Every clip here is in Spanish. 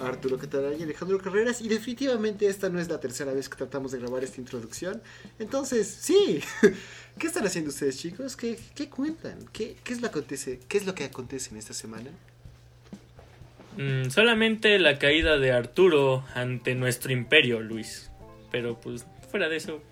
Arturo Catalán y Alejandro Carreras. Y definitivamente esta no es la tercera vez que tratamos de grabar esta introducción. Entonces, sí. ¿Qué están haciendo ustedes, chicos? ¿Qué, qué cuentan? ¿Qué, qué, es lo acontece, ¿Qué es lo que acontece en esta semana? Mm, solamente la caída de Arturo ante nuestro imperio, Luis. Pero pues fuera de eso,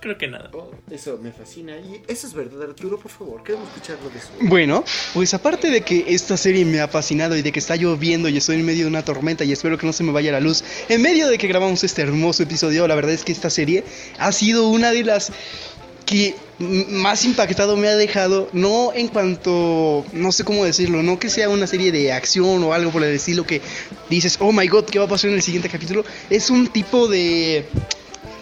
creo que nada. Oh, eso me fascina. Y eso es verdad, Arturo, por favor, queremos escucharlo de eso. Bueno, pues aparte de que esta serie me ha fascinado y de que está lloviendo y estoy en medio de una tormenta y espero que no se me vaya la luz, en medio de que grabamos este hermoso episodio, la verdad es que esta serie ha sido una de las que más impactado me ha dejado, no en cuanto, no sé cómo decirlo, no que sea una serie de acción o algo por el estilo que dices, oh my god, ¿qué va a pasar en el siguiente capítulo? Es un tipo de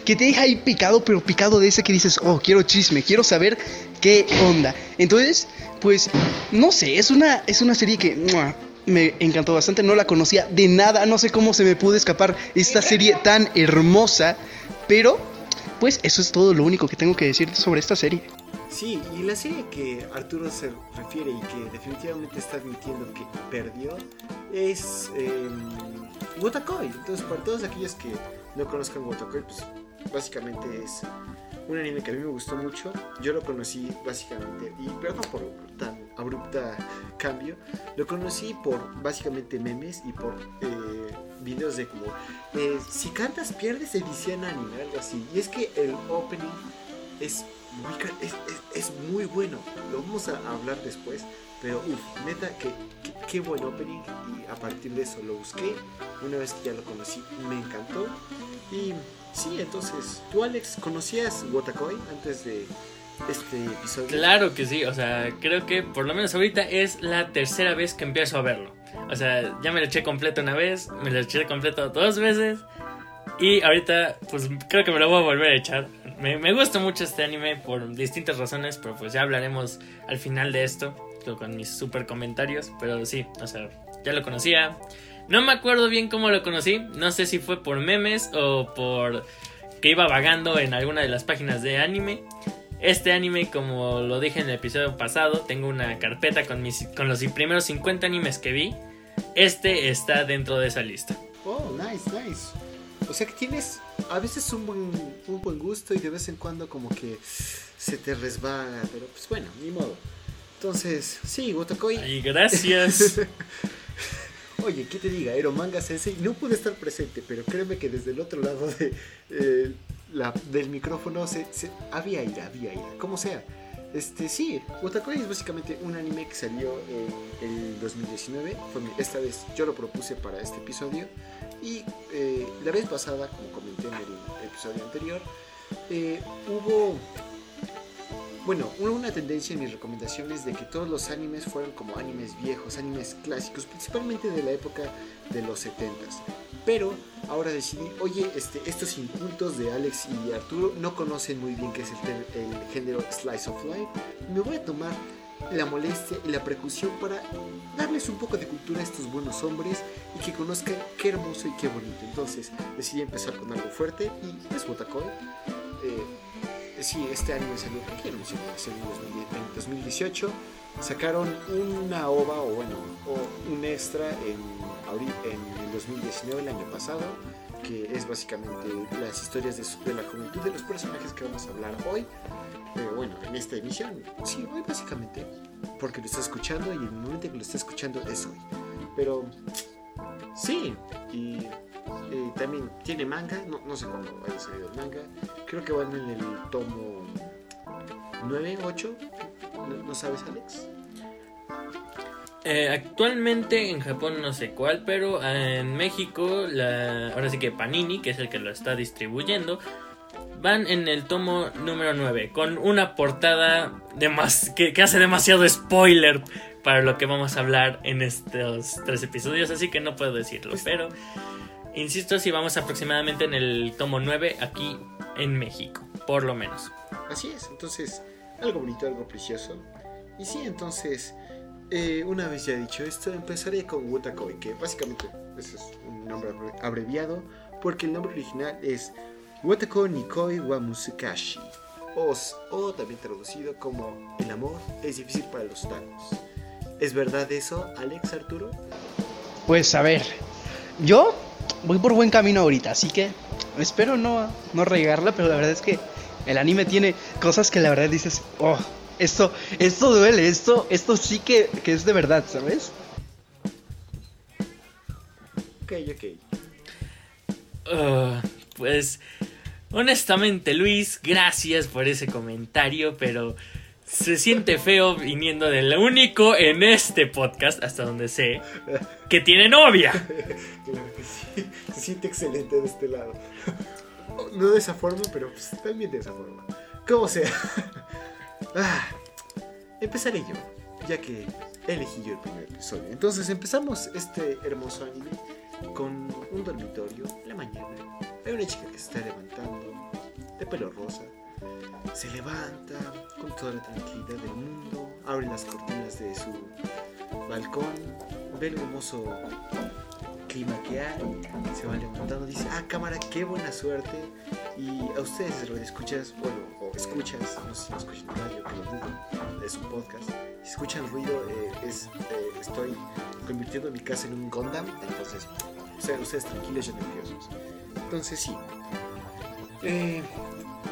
que te deja ahí picado, pero picado de ese que dices, oh, quiero chisme, quiero saber qué onda. Entonces, pues, no sé, es una, es una serie que me encantó bastante, no la conocía de nada, no sé cómo se me pudo escapar esta serie tan hermosa, pero, pues, eso es todo lo único que tengo que decir sobre esta serie. Sí, y la serie que Arturo se refiere y que definitivamente está admitiendo que perdió es eh, Wotakoi. Entonces, para todos aquellos que no conozcan Wotakoi, pues básicamente es un anime que a mí me gustó mucho. Yo lo conocí básicamente, y perdón por tan abrupta cambio, lo conocí por básicamente memes y por eh, videos de como, eh, si cantas pierdes edición anime, algo así. Y es que el opening es muy, es, muy bueno, lo vamos a hablar después. Pero uff, neta, que, qué buen opening. Y a partir de eso lo busqué. Una vez que ya lo conocí, me encantó. Y Sí, entonces, ¿tú Alex conocías Wotakoi antes de este episodio? Claro que sí, o sea, creo que por lo menos ahorita es la tercera vez que empiezo a verlo. O sea, ya me lo eché completo una vez, me lo eché completo dos veces y ahorita pues creo que me lo voy a volver a echar. Me, me gusta mucho este anime por distintas razones, pero pues ya hablaremos al final de esto con mis super comentarios, pero sí, o sea, ya lo conocía. No me acuerdo bien cómo lo conocí. No sé si fue por memes o por que iba vagando en alguna de las páginas de anime. Este anime, como lo dije en el episodio pasado, tengo una carpeta con, mis, con los primeros 50 animes que vi. Este está dentro de esa lista. Oh, nice, nice. O sea que tienes a veces un buen, un buen gusto y de vez en cuando como que se te resbala, pero pues bueno, ni modo. Entonces, sí, Wotakoi. Y gracias. Oye, ¿qué te diga? Ero Manga Sensei no pude estar presente, pero créeme que desde el otro lado eh, del micrófono se, había ira, había ira, como sea. Este, sí, Otakoi es básicamente un anime que salió en el 2019. esta vez yo lo propuse para este episodio. Y eh, la vez pasada, como comenté en el episodio anterior, eh, hubo bueno, una tendencia en mis recomendaciones de que todos los animes fueran como animes viejos, animes clásicos, principalmente de la época de los 70s. Pero ahora decidí, oye, este, estos incultos de Alex y Arturo no conocen muy bien qué es el, el género Slice of Life. Me voy a tomar la molestia y la precaución para darles un poco de cultura a estos buenos hombres y que conozcan qué hermoso y qué bonito. Entonces decidí empezar con algo fuerte y es Botacoy. Eh, sí, este año salió, ¿qué en 2018. Sacaron una ova, o bueno, o un extra en, en el 2019, el año pasado, que es básicamente las historias de, la juventud de los personajes que vamos a hablar hoy. Pero bueno, en esta emisión, sí, hoy básicamente, porque lo está escuchando y el momento en que lo está escuchando es hoy. Pero sí, y eh, también tiene manga, no, no sé cuándo haya salido el manga. Creo que van en el tomo 9, 8. ¿No, sabes, Alex? Eh, actualmente en Japón no sé cuál, pero en México, la, ahora sí que Panini, que es el que lo está distribuyendo, van en el tomo número 9, con una portada de más, que, que, hace demasiado spoiler para lo que vamos a hablar en estos tres episodios, así que no puedo decirlo, pues pero Insisto, si vamos aproximadamente en el tomo 9 aquí en México, por lo menos. Así es, entonces, algo bonito, algo precioso. Y sí, entonces, eh, una vez ya dicho esto, empezaré con Wutakoi, que básicamente ese es un nombre abreviado, porque el nombre original es Wutakoi Nikoi wa Musukashi, o, o también traducido como El amor es difícil para los tacos. ¿Es verdad eso, Alex Arturo? Pues a ver, yo voy por buen camino ahorita, así que espero no, no regarla, pero la verdad es que el anime tiene cosas que la verdad dices, oh, esto, esto duele, esto, esto sí que, que es de verdad, ¿sabes? Ok, ok. Uh, pues honestamente Luis, gracias por ese comentario, pero se siente feo viniendo del único en este podcast, hasta donde sé, que tiene novia. Claro que sí. Se siente excelente de este lado. No de esa forma, pero pues, también de esa forma. Como sea. Ah, empezaré yo, ya que elegí yo el primer episodio. Entonces empezamos este hermoso anime con un dormitorio en la mañana. Hay una chica que se está levantando, de pelo rosa. Se levanta con toda la tranquilidad del mundo, abre las cortinas de su balcón, ve el hermoso clima que hay, se va levantando, dice, ah, cámara, qué buena suerte. Y a ustedes, lo escuchas, bueno, o escuchas, no sé si lo escuchan radio, dudo, es un podcast. Si escuchan ruido, eh, es, eh, estoy convirtiendo mi casa en un Gundam, entonces sean ustedes tranquilos y nerviosos. Entonces sí, eh,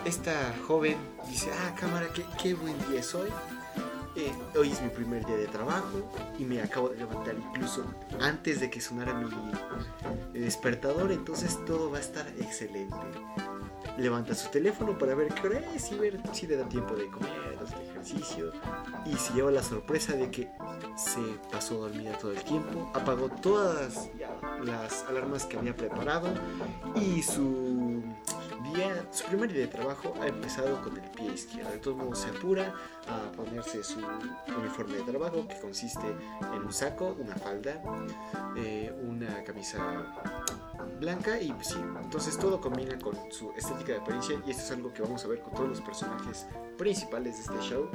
esta joven dice, ah, cámara, qué, qué buen día es hoy. Eh, hoy es mi primer día de trabajo y me acabo de levantar incluso antes de que sonara mi despertador, entonces todo va a estar excelente. Levanta su teléfono para ver qué hora es y ver si le da tiempo de comer, de hacer ejercicio. Y se lleva la sorpresa de que se pasó dormida todo el tiempo, apagó todas las alarmas que había preparado y su día, su primer día de trabajo ha empezado con el pie izquierdo. De todos modos se apura a ponerse su uniforme de trabajo que consiste en un saco, una falda, eh, una camisa blanca y pues sí, entonces todo combina con su estética de apariencia y esto es algo que vamos a ver con todos los personajes principales de este show.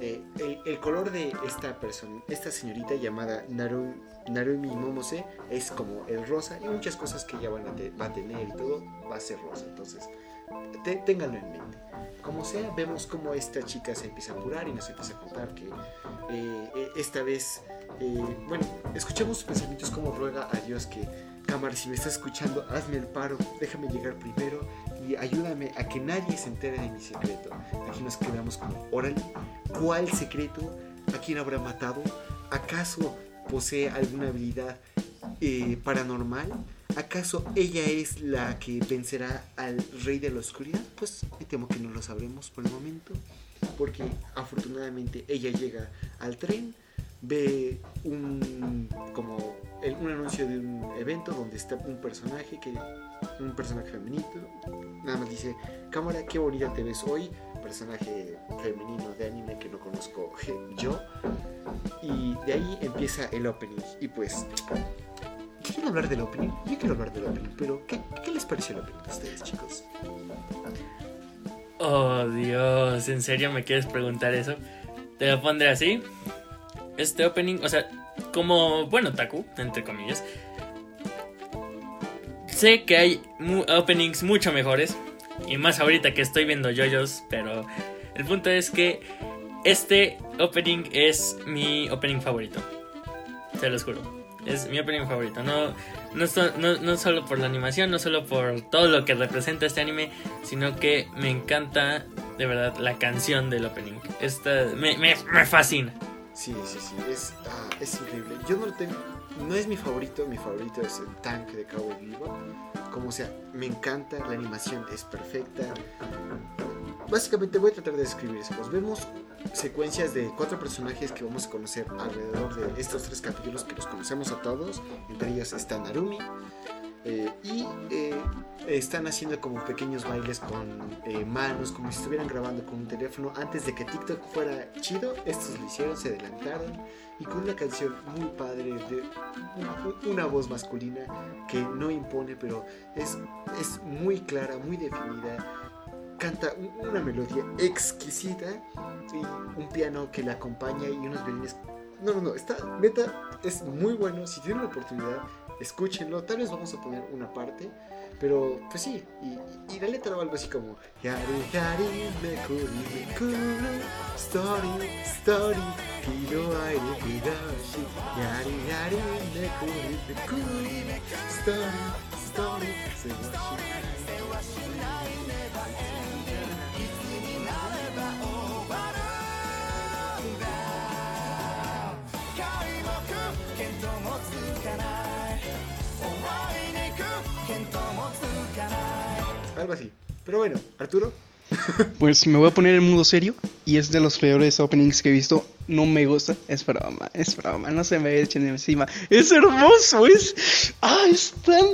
Eh, el, color de esta persona, esta señorita llamada Naru, Narumi Momose es como el rosa y muchas cosas que ella van a te- va a tener y todo va a ser rosa. Entonces, te- ténganlo en mente. Como sea, vemos cómo esta chica se empieza a apurar y nos empieza a contar que eh, eh, esta vez, eh, bueno, escuchamos sus pensamientos como ruega a Dios que, cámara, si me estás escuchando, hazme el paro, déjame llegar primero y ayúdame a que nadie se entere de mi secreto. Aquí nos quedamos como, órale, ¿cuál secreto? ¿A quién habrá matado? ¿Acaso posee alguna habilidad eh, paranormal? ¿Acaso ella es la que vencerá al rey de la oscuridad? Pues me temo que no lo sabremos por el momento, porque afortunadamente ella llega al tren, ve un como un anuncio de un evento donde está un personaje que un personaje femenino, nada más dice cámara qué bonita te ves hoy, personaje femenino de anime que no conozco yo y de ahí empieza el opening y pues ¿Quieren hablar del opening? Yo quiero hablar del opening, pero ¿qué, qué les pareció el opening a ustedes, chicos? Oh Dios, ¿en serio me quieres preguntar eso? Te lo pondré así. Este opening, o sea, como, bueno, Taku, entre comillas. Sé que hay openings mucho mejores. Y más ahorita que estoy viendo yoyos, pero el punto es que este opening es mi opening favorito. Se los juro. Es mi opening favorito. No, no, so- no, no solo por la animación, no solo por todo lo que representa este anime, sino que me encanta de verdad la canción del opening. Esta me, me fascina. Sí, sí, sí, es, ah, es increíble. Yo no lo tengo, no es mi favorito, mi favorito es el tank de Cowboy Bebop. Como sea, me encanta, la animación es perfecta. Básicamente voy a tratar de describir eso. Pues vemos secuencias de cuatro personajes que vamos a conocer alrededor de estos tres capítulos que los conocemos a todos. Entre ellos está Narumi. Eh, y eh, están haciendo como pequeños bailes con eh, manos, como si estuvieran grabando con un teléfono. Antes de que TikTok fuera chido, estos lo hicieron, se adelantaron. Y con una canción muy padre, de un- una voz masculina que no impone, pero es, es muy clara, muy definida. Canta un- una melodía exquisita y un piano que la acompaña y unos violines. No, no, no, está, neta, es muy bueno. Si tienen la oportunidad, escúchenlo. Tal vez vamos a poner una parte. Pero, pues sí, y, y la letra va algo así como Yari, yari, mekuri, mekuru, Story, story, kiro aire, cuidado Algo así. Pero bueno, Arturo. Pues me voy a poner en modo serio y es de los peores openings que he visto. No me gusta, es broma, es broma, no se me echen encima. Es hermoso, es. Ah, es tan.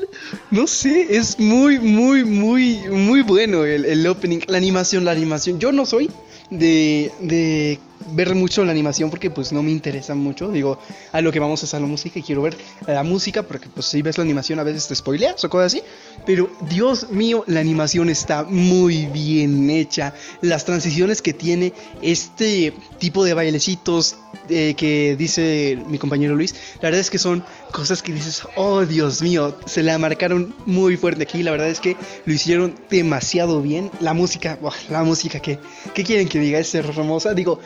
No sé, es muy, muy, muy, muy bueno el, el opening. La animación, la animación. Yo no soy de, de ver mucho la animación porque pues no me interesa mucho. Digo, a lo que vamos es a la música y quiero ver la música porque pues si ves la animación a veces te spoileas o cosas así. Pero Dios mío, la animación está muy bien hecha. Las transiciones que tiene este tipo de bailecitos eh, que dice mi compañero Luis, la verdad es que son cosas que dices, oh Dios mío, se la marcaron muy fuerte aquí. La verdad es que lo hicieron demasiado bien. La música, la música que, ¿qué quieren que diga? Es hermosa. Digo,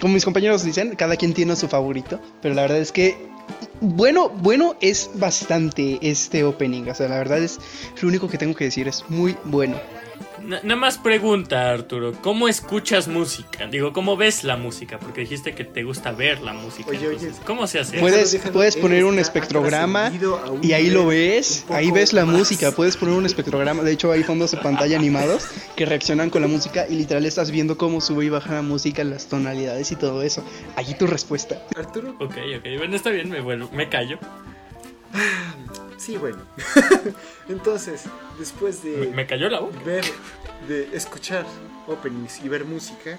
como mis compañeros dicen, cada quien tiene su favorito, pero la verdad es que bueno, bueno es bastante este opening, o sea, la verdad es lo único que tengo que decir, es muy bueno. Na- Nada más pregunta, Arturo, ¿cómo escuchas música? Digo, ¿cómo ves la música? Porque dijiste que te gusta ver la música. Oye, oye, entonces, ¿Cómo se hace? Puedes, puedes poner un espectrograma y ahí lo ves, ahí ves la más. música, puedes poner un espectrograma, de hecho hay fondos de pantalla animados que reaccionan con la música y literal estás viendo cómo sube y baja la música, las tonalidades y todo eso. Allí tu respuesta. Arturo. Ok, ok, bueno, está bien, me, vuelvo, me callo. Sí, bueno. Entonces, después de me cayó la boca. ver, de escuchar openings y ver música,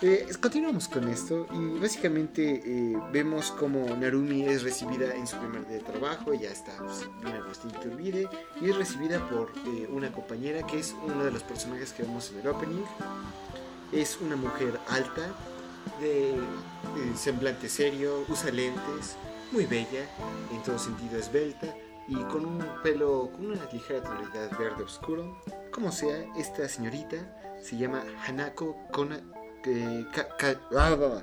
eh, continuamos con esto y básicamente eh, vemos como Narumi es recibida en su primer día de trabajo, ya está pues, bien Agustín Iturbide, y es recibida por eh, una compañera que es uno de los personajes que vemos en el opening. Es una mujer alta, de semblante serio, usa lentes, muy bella, en todo sentido esbelta y con un pelo con una ligera tonalidad verde oscuro. Como sea, esta señorita se llama Hanako Kona, eh, Ka- Ka- ah, ah, ah.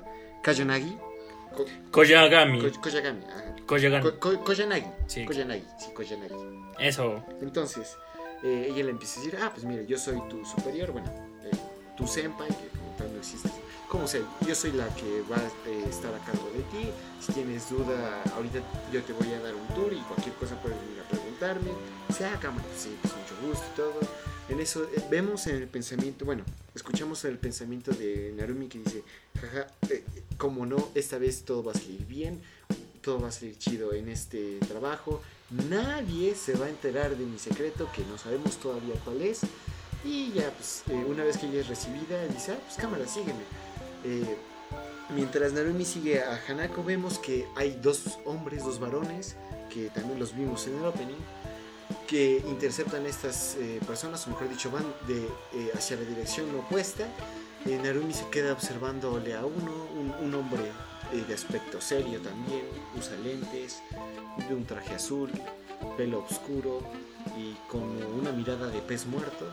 Ko- Koyagami. Ko- Koyagami, ajá. Koyagami. Ko- Ko- Koyanagi. Sí. Koyanagi, sí, Koyanagi. Eso. Entonces, eh, ella le empieza a decir, ah, pues mira, yo soy tu superior, bueno, eh, tu senpai, que como tal no existe. Como sea, yo soy la que va a eh, estar a cargo de ti. Si tienes duda, ahorita yo te voy a dar un tour y cualquier cosa puedes venir a preguntarme. Se haga, sí, pues mucho gusto y todo. En eso eh, vemos en el pensamiento, bueno, escuchamos el pensamiento de Narumi que dice, jaja, eh, como no, esta vez todo va a salir bien, todo va a salir chido en este trabajo. Nadie se va a enterar de mi secreto, que no sabemos todavía cuál es. Y ya, pues, eh, una vez que ella es recibida, dice, ah, pues cámara, sígueme. Eh, mientras Narumi sigue a Hanako, vemos que hay dos hombres, dos varones, que también los vimos en el opening, que interceptan a estas eh, personas, o mejor dicho, van de, eh, hacia la dirección opuesta. Narumi se queda observándole a uno, un, un hombre de aspecto serio también, usa lentes, de un traje azul, pelo oscuro y con una mirada de pez muerto.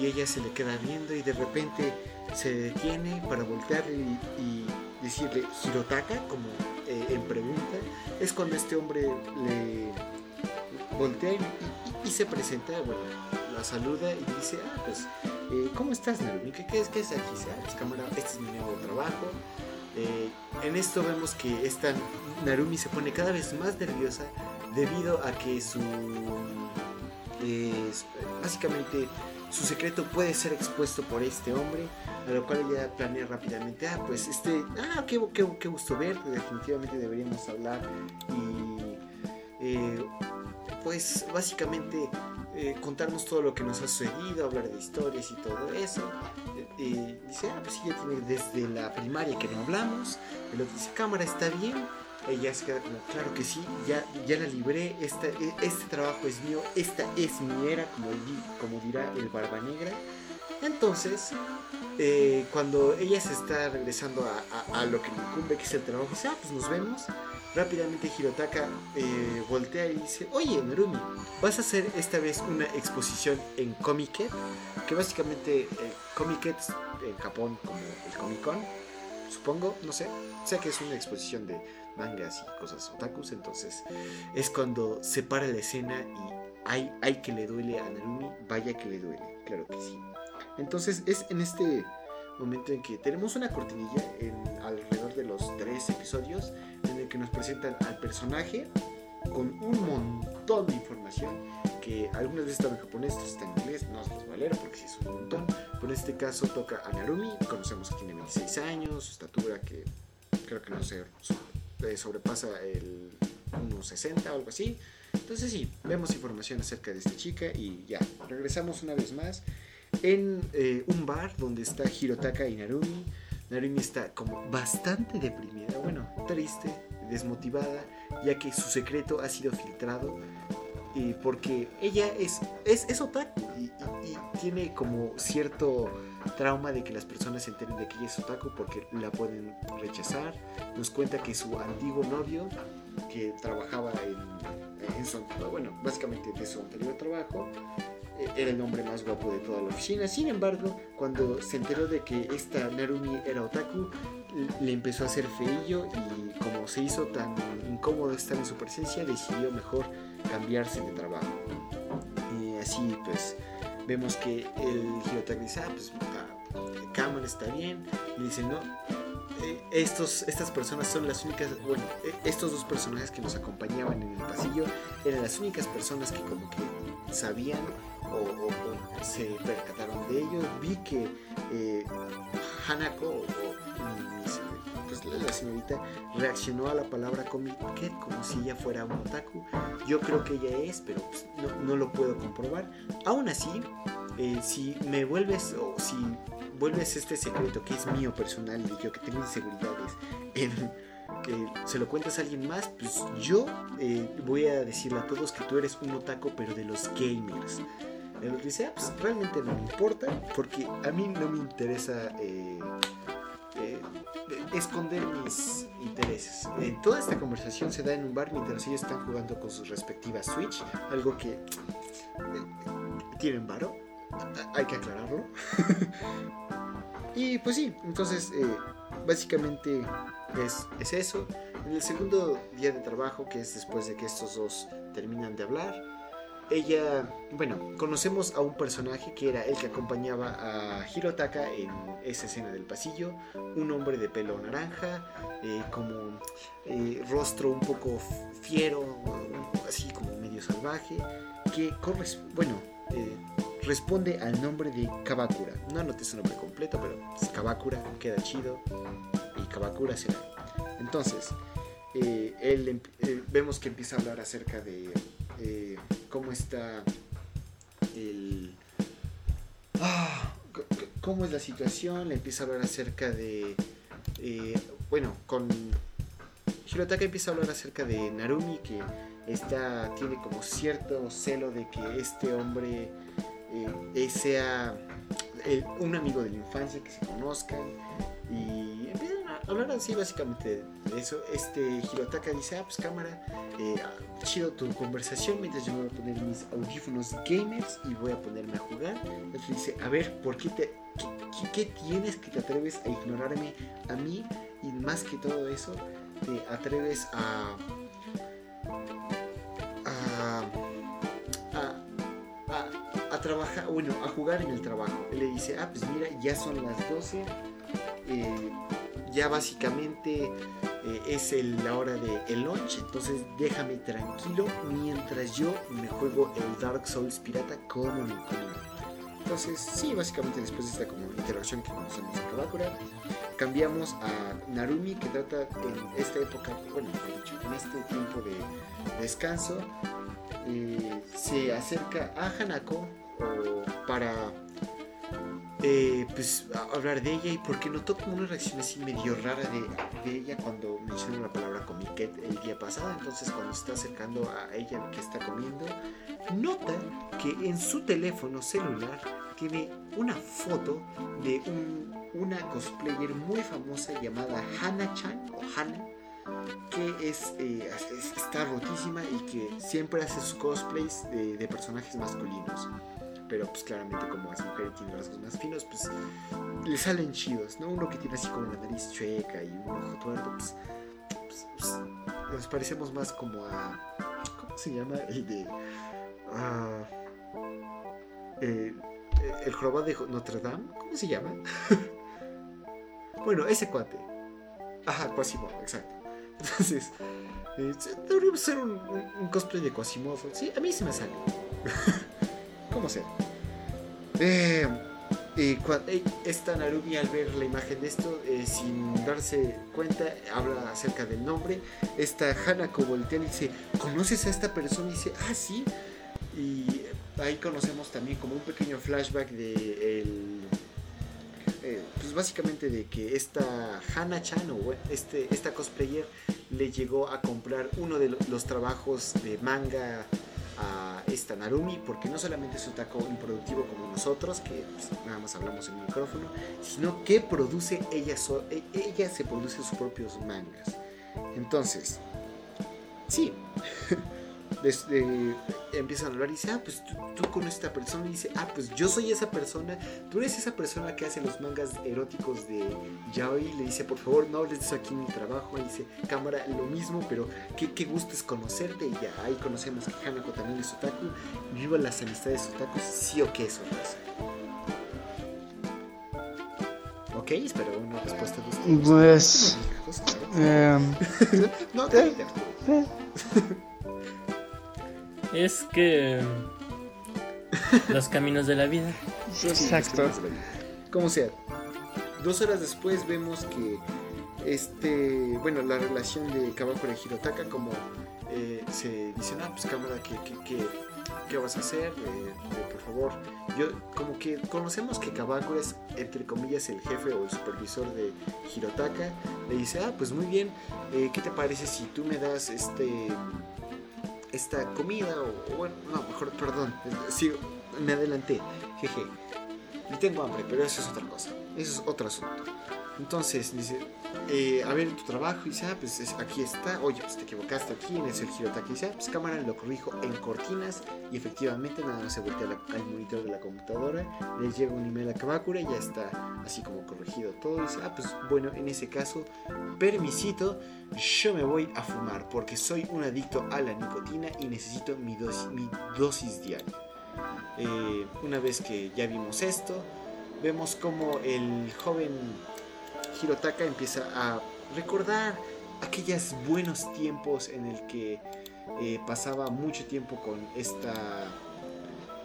Y ella se le queda viendo y de repente se detiene para voltear y, y decirle Hirotaka como eh, en pregunta. Es cuando este hombre le voltea y, se presenta, bueno, la saluda y dice, ah, pues, eh, ¿cómo estás, Narumi? ¿Qué, es, qué es aquí? "Ah, pues, cámara, este es mi nuevo trabajo. Eh, en esto vemos que esta Narumi se pone cada vez más nerviosa debido a que su... eh, básicamente su secreto puede ser expuesto por este hombre, a lo cual ella planea rápidamente, ah, pues este, ah, qué, qué, qué gusto verte, definitivamente deberíamos hablar y eh, pues básicamente eh, contarnos todo lo que nos ha sucedido, hablar de historias y todo eso. Eh, eh, dice, ah, pues sí, ya tiene desde la primaria que no hablamos. El otro dice, cámara, está bien. Ella se queda como, claro que sí, ya, ya la libré, esta, e- este trabajo es mío, esta es mi era, como, como dirá el Barba Negra. Entonces, eh, cuando ella se está regresando a, a- lo que le incumbe, que es el trabajo, dice, ah, pues nos vemos. Rápidamente Hirotaka eh, voltea y dice, oye Narumi, vas a hacer esta vez una exposición en Comiket, que básicamente eh, Comiket en Japón como el Comic Con, supongo, no sé. Sé que es una exposición de mangas y cosas otakus, entonces es cuando se para la escena y hay, hay que le duele a Narumi, vaya que le duele, claro que sí. Entonces es en este momento en que tenemos una cortinilla en alrededor de los tres episodios en el que nos presentan al personaje con un montón de información que algunas veces está en japonés, otras está en inglés, no se los va a leer porque sí es un montón, pero en este caso toca a Narumi, conocemos que tiene 26 años, su estatura que creo que no sé, eh, sobrepasa el 1.60 o algo así. Entonces sí, vemos información acerca de esta chica y ya, regresamos una vez más en eh, un bar donde está Hirotaka y Narumi. Narumi está como bastante deprimida, bueno, triste, desmotivada, ya que su secreto ha sido filtrado y porque ella es, es, es otaku y tiene como cierto trauma de que las personas se enteren de que ella es otaku porque la pueden rechazar. Nos cuenta que su antiguo novio, que trabajaba en, en su, bueno, básicamente de su anterior trabajo, eh, era el hombre más guapo de toda la oficina. Sin embargo, cuando se enteró de que esta Narumi era otaku, le empezó a hacer feillo y como se hizo tan incómodo estar en su presencia, decidió mejor cambiarse de trabajo. Y así pues vemos que el Hirotaka dice, ah, pues ah, Cameron está bien. Y dice, no, eh, estos, estas personas son las únicas, bueno, eh, estos dos personajes que nos acompañaban en el pasillo eran las únicas personas que como que sabían o, se percataron de ello. Vi que eh, Hanako, o, la- señorita, reaccionó a la palabra Comic como si ella fuera un otaku. Yo creo que ella es, pero pues, no, no lo puedo comprobar. Aún así, eh, si me vuelves o si vuelves este secreto que es mío personal y yo que tengo inseguridades en que se lo cuentas a alguien más, pues yo eh, voy a decirle a todos que tú eres un otaku pero de los gamers. El dice, ah, pues realmente no me importa porque a mí no me interesa eh, esconder mis intereses. Eh, toda esta conversación se da en un bar mientras ellos están jugando con sus respectivas Switch, algo que eh, tienen varo, hay que aclararlo. y pues sí, entonces eh, básicamente es, es eso. En el segundo día de trabajo, que es después de que estos dos terminan de hablar, ella, bueno, conocemos a un personaje que era el que acompañaba a Hirotaka en esa escena del pasillo, un hombre de pelo naranja, eh, como eh, rostro un poco fiero, así como medio salvaje, que bueno, eh, responde al nombre de Kabakura. No anoté su nombre completo, pero es Kabakura, queda chido y Kabakura será. Entonces, él, vemos que empieza a hablar acerca de cómo está el... Ah, cómo es la situación, le empieza a hablar acerca de... eh, bueno, con... Hirotaka empieza a hablar acerca de Narumi, que está, tiene como cierto celo de que este hombre eh, sea el- un amigo de la infancia, que se conozcan. Y empiezan a hablar así básicamente de eso. Este Hirotaka dice, ah, pues cámara, chido tu conversación mientras yo me voy a poner mis audífonos gamers y voy a ponerme a jugar. Otro dice, a ver, ¿por qué te... Qué, tienes que te atreves a ignorarme a mí? Y más que todo eso, te atreves a... a... a a, trabajar, bueno, a jugar en el trabajo. Le dice, ah, pues mira, ya son las 12, eh, ya básicamente eh, es la hora del el lunch, entonces déjame tranquilo mientras yo me juego el Dark Souls pirata como incumbe". Entonces, sí, básicamente después de esta como interacción que conocemos a Kabakura, cambiamos a Narumi que trata en esta época, bueno, mejor dicho, en este tiempo de descanso, eh, se acerca a Hanako para eh, pues hablar de ella y porque notó como una reacción así medio rara de, de ella cuando mencionó la palabra comiquet el día pasado entonces cuando se está acercando a ella que está comiendo nota que en su teléfono celular tiene una foto de un- una cosplayer muy famosa llamada Hana-chan o Hana que es, eh, es- está rotísima y que siempre hace sus cosplays de, de personajes masculinos. Pero pues claramente como es mujer y tiene rasgos más finos, pues le salen chidos, ¿no? Uno que tiene así como la nariz chueca y un ojo tuerto, pues, pues, pues, nos parecemos más como a... ¿Cómo se llama? El de... ah, eh, el jorobado de Notre Dame, ¿cómo se llama? bueno, ese cuate. Ajá, Quasimodo, exacto. Entonces, eh, deberíamos hacer un, un- un cosplay de Quasimodo. Sí, a mí se me sale. Como sea. Eh, y esta Narumi al ver la imagen de esto, eh, sin darse cuenta, habla acerca del nombre. Esta Hanako voltea y dice, ¿conoces a esta persona? Y dice, ah, sí. Y ahí conocemos también como un pequeño flashback de el... eh, pues básicamente de que esta Hana Chan o este, esta cosplayer le llegó a comprar uno de lo- los trabajos de manga a esta Narumi porque no solamente es un taco improductivo como nosotros que pues, nada más hablamos en el micrófono sino que produce ella so- e- ella se produce sus propios mangas. Entonces sí desde, empiezan a hablar y dice ah pues tú, tú con esta persona y dice ah pues yo soy esa persona tú eres esa persona que hace los mangas eróticos de yaoi le dice por favor no hables de eso aquí en mi trabajo y dice cámara lo mismo pero qué, qué gusto es conocerte y ya ahí conocemos que Hanako también es otaku viva las amistades otakus sí o qué es Ok, espero una respuesta de ustedes. Pues, eh, No, cállate. Es que. Los caminos de la vida. exacto. Como sea, dos horas después vemos que este, bueno, la relación de Kabakura y Hirotaka, como eh, se dicen, ah, pues cámara, ¿qué, qué, qué, qué vas a hacer? Eh, eh, por favor, yo, como que conocemos que Kabakura es, entre comillas, el jefe o el supervisor de Hirotaka. Le dice, ah, pues muy bien, eh, ¿qué te parece si tú me das este esta comida o, bueno, no, mejor, perdón, sí, me adelanté, jeje. Y tengo hambre, pero eso es otra cosa. Eso es otro asunto. Entonces dice, eh, a ver tu trabajo. Y dice, ah, pues es- aquí está. Oye, pues te equivocaste aquí en ese Hirotaki. Y dice, pues cámara, lo corrijo en cortinas. Y efectivamente, nada más se voltea al monitor de la computadora. Le llega un email a Kabakura y ya está así como corregido todo. Dice, ah, pues bueno, en ese caso, permisito, yo me voy a fumar porque soy un adicto a la nicotina y necesito mi dosis, mi dosis diaria. Eh, una vez que ya vimos esto, vemos como el joven Hirotaka empieza a recordar aquellos buenos tiempos en el que eh, pasaba mucho tiempo con esta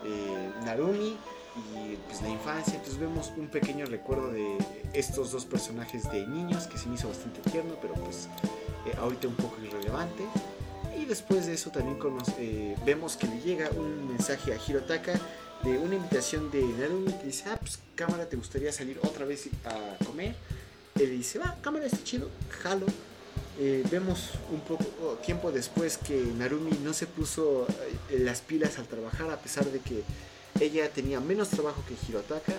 eh, Narumi y pues la infancia. Entonces vemos un pequeño recuerdo de estos dos personajes de niños que se me hizo bastante tierno, pero pues eh, ahorita un poco irrelevante. Y después de eso también vemos que le llega un mensaje a Hirotaka de una invitación de Narumi que dice, ah, pues cámara, ¿te gustaría salir otra vez a comer? Le dice, va, cámara, está chido, jalo. Eh, vemos un poco oh, tiempo después que Narumi no se puso eh, las pilas al trabajar a pesar de que ella tenía menos trabajo que Hirotaka.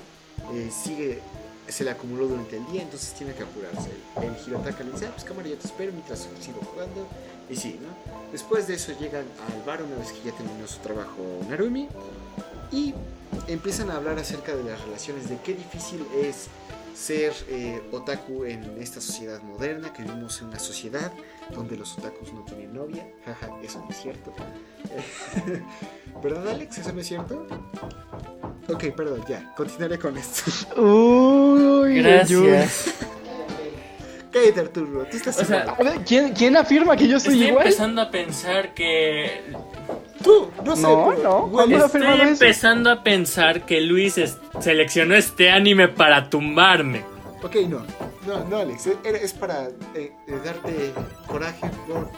eh, sigue, se le acumuló durante el día, entonces tiene que apurarse. El Hirotaka le dice, ah, pues cámara, yo te espero mientras sigo jugando. Y sí, ¿no? Después de eso llegan al bar una vez que ya terminó su trabajo Narumi y empiezan a hablar acerca de las relaciones, de qué difícil es ser eh, otaku en esta sociedad moderna, que vivimos en una sociedad donde los otakus no tienen novia. Jaja, eso no es cierto. ¿Verdad, Alex? ¿Eso no es cierto? Ok, perdón, ya, continuaré con esto. Uy, Gracias. Cállate, Arturo, tú estás O sea, ¿quién, ¿Quién afirma que yo soy Estoy igual? empezando a pensar que. Tú, no sé. No, no, huele- ¿cuándo lo- Estoy eso? empezando a pensar que Luis es- seleccionó este anime para tumbarme. Ok, no, no, no, Alex, es para eh, eh, darte coraje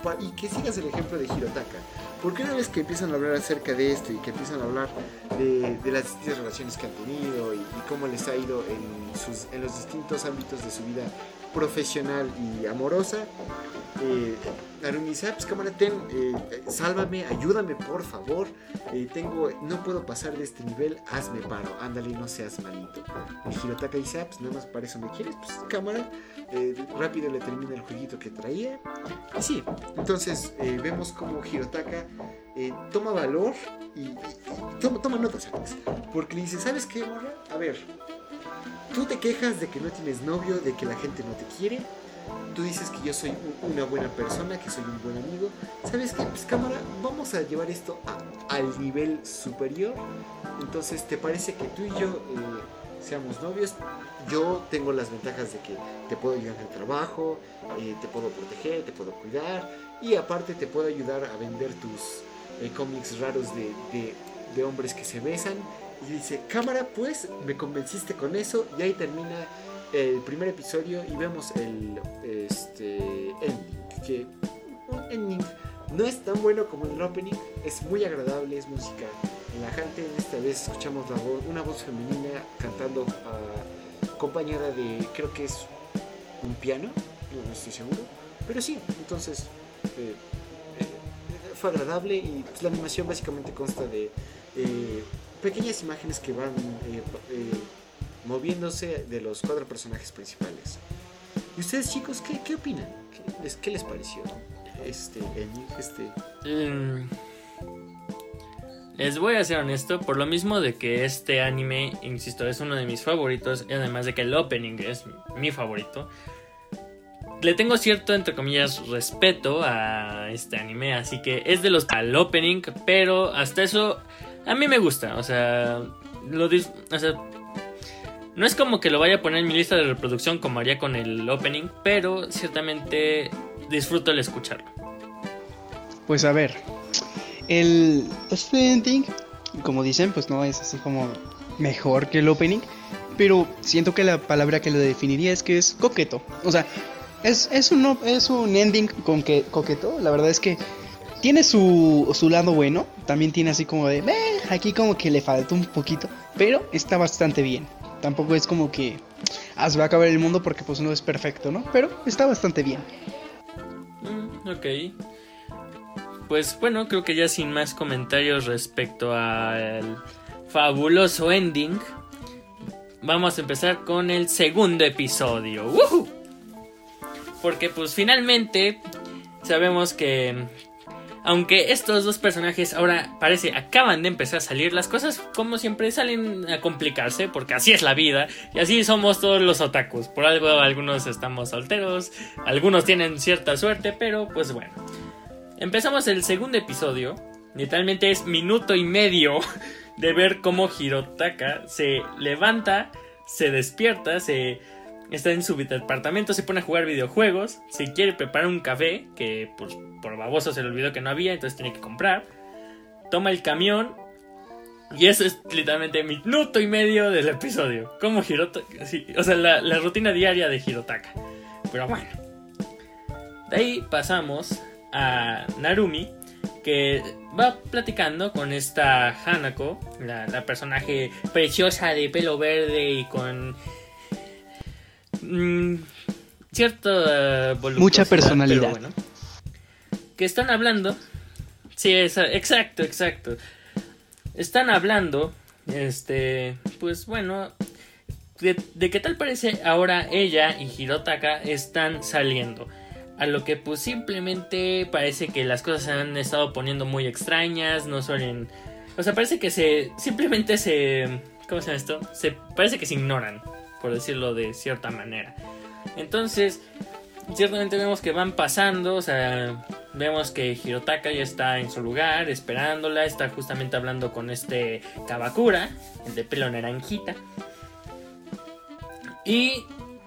por- y que sigas el ejemplo de Hirotaka. Porque una vez que empiezan a hablar acerca de esto y que empiezan a hablar de, de las distintas relaciones que han tenido y, y cómo les ha ido en, sus, en los distintos ámbitos de su vida profesional y amorosa, eh, Narumi dice, ah, pues cámara, ten, eh, sálvame, ayúdame por favor, eh, tengo, no puedo pasar de este nivel, hazme paro, ándale, no seas malito. El Hirotaka dice, ah, pues nada más para eso me quieres, pues cámara, eh, rápido le termina el jueguito que traía. Y sí, entonces eh, vemos como Hirotaka eh, toma valor y, y- y toma, toma notas, Alex. Porque le dice, ¿sabes qué, morra? A ver, tú te quejas de que no tienes novio, de que la gente no te quiere. Tú dices que yo soy un- una buena persona, que soy un buen amigo. ¿Sabes qué? Pues cámara, vamos a llevar esto al nivel superior. Entonces, ¿te parece que tú y yo eh, seamos novios? Yo tengo las ventajas de que te puedo ayudar en trabajo, eh, te puedo proteger, te puedo cuidar y aparte te puedo ayudar a vender tus eh, cómics raros de- de hombres que se besan. Y dice, cámara, pues me convenciste con eso y ahí termina el primer episodio y vemos el este, ending. Que un ending no es tan bueno como el opening, es muy agradable, es música relajante. Esta vez escuchamos la voz, una voz femenina cantando ah, acompañada de, creo que es un piano, no, no estoy seguro, pero sí, entonces eh, eh, fue agradable y pues, la animación básicamente consta de eh, pequeñas imágenes que van eh, eh, moviéndose de los cuatro personajes principales. ¿Y ustedes chicos qué, qué opinan? ¿Qué les, pareció este este Mm, Les voy a ser honesto, por lo mismo de que este anime, insisto, es uno de mis favoritos, y además de que el opening es mi favorito, le tengo cierto, entre comillas, respeto a este anime, así que es de los al opening, pero hasta eso a mí me gusta, o sea, lo dis- o sea, no es como que lo vaya a poner en mi lista de reproducción como haría con el opening, pero ciertamente disfruto el escucharlo. Pues a ver, el este ending, como dicen, pues no es así como mejor que el opening, pero siento que la palabra que lo definiría es que es coqueto. O sea, es, es, un, es un ending con que, coqueto, la verdad es que tiene su, su lado bueno, también tiene así como de, aquí como que le falta un poquito, pero está bastante bien. Tampoco es como que ah, se va a acabar el mundo porque pues no es perfecto, ¿no? Pero está bastante bien. Mm, ok. Pues bueno, creo que ya sin más comentarios respecto al fabuloso ending, vamos a empezar con el segundo episodio. ¡Woohoo! Porque pues finalmente sabemos que aunque estos dos personajes ahora parece acaban de empezar a salir, las cosas como siempre salen a complicarse porque así es la vida y así somos todos los otakus. Por algo algunos estamos solteros, algunos tienen cierta suerte, pero pues bueno. Empezamos el segundo episodio. Literalmente es minuto y medio de ver cómo Hirotaka se levanta, se despierta, se está en su departamento, se pone a jugar videojuegos, se quiere preparar un café, que pues, por baboso se le olvidó que no había, entonces tiene que comprar. Toma el camión. Y eso es literalmente minuto y medio del episodio. Como Hirotaka. o sea, la, la rutina diaria de Hirotaka. Pero bueno. De ahí pasamos a Narumi, que va platicando con esta Hanako, la, la personaje preciosa de pelo verde y con mm, cierta voluptuosidad, Mucha personalidad. bueno. que están hablando. Sí, exacto, exacto. Están hablando, este, pues bueno, de, de qué tal parece ahora ella y Hirotaka están saliendo. A lo que pues simplemente parece que las cosas se han estado poniendo muy extrañas, no suelen... O sea, parece que se... Simplemente se... ¿Cómo se llama esto? Se, parece que se ignoran, por decirlo de cierta manera. Entonces, ciertamente vemos que van pasando, o sea, vemos que Hirotaka ya está en su lugar, esperándola, está justamente hablando con este Kabakura, el de pelo naranjita. Y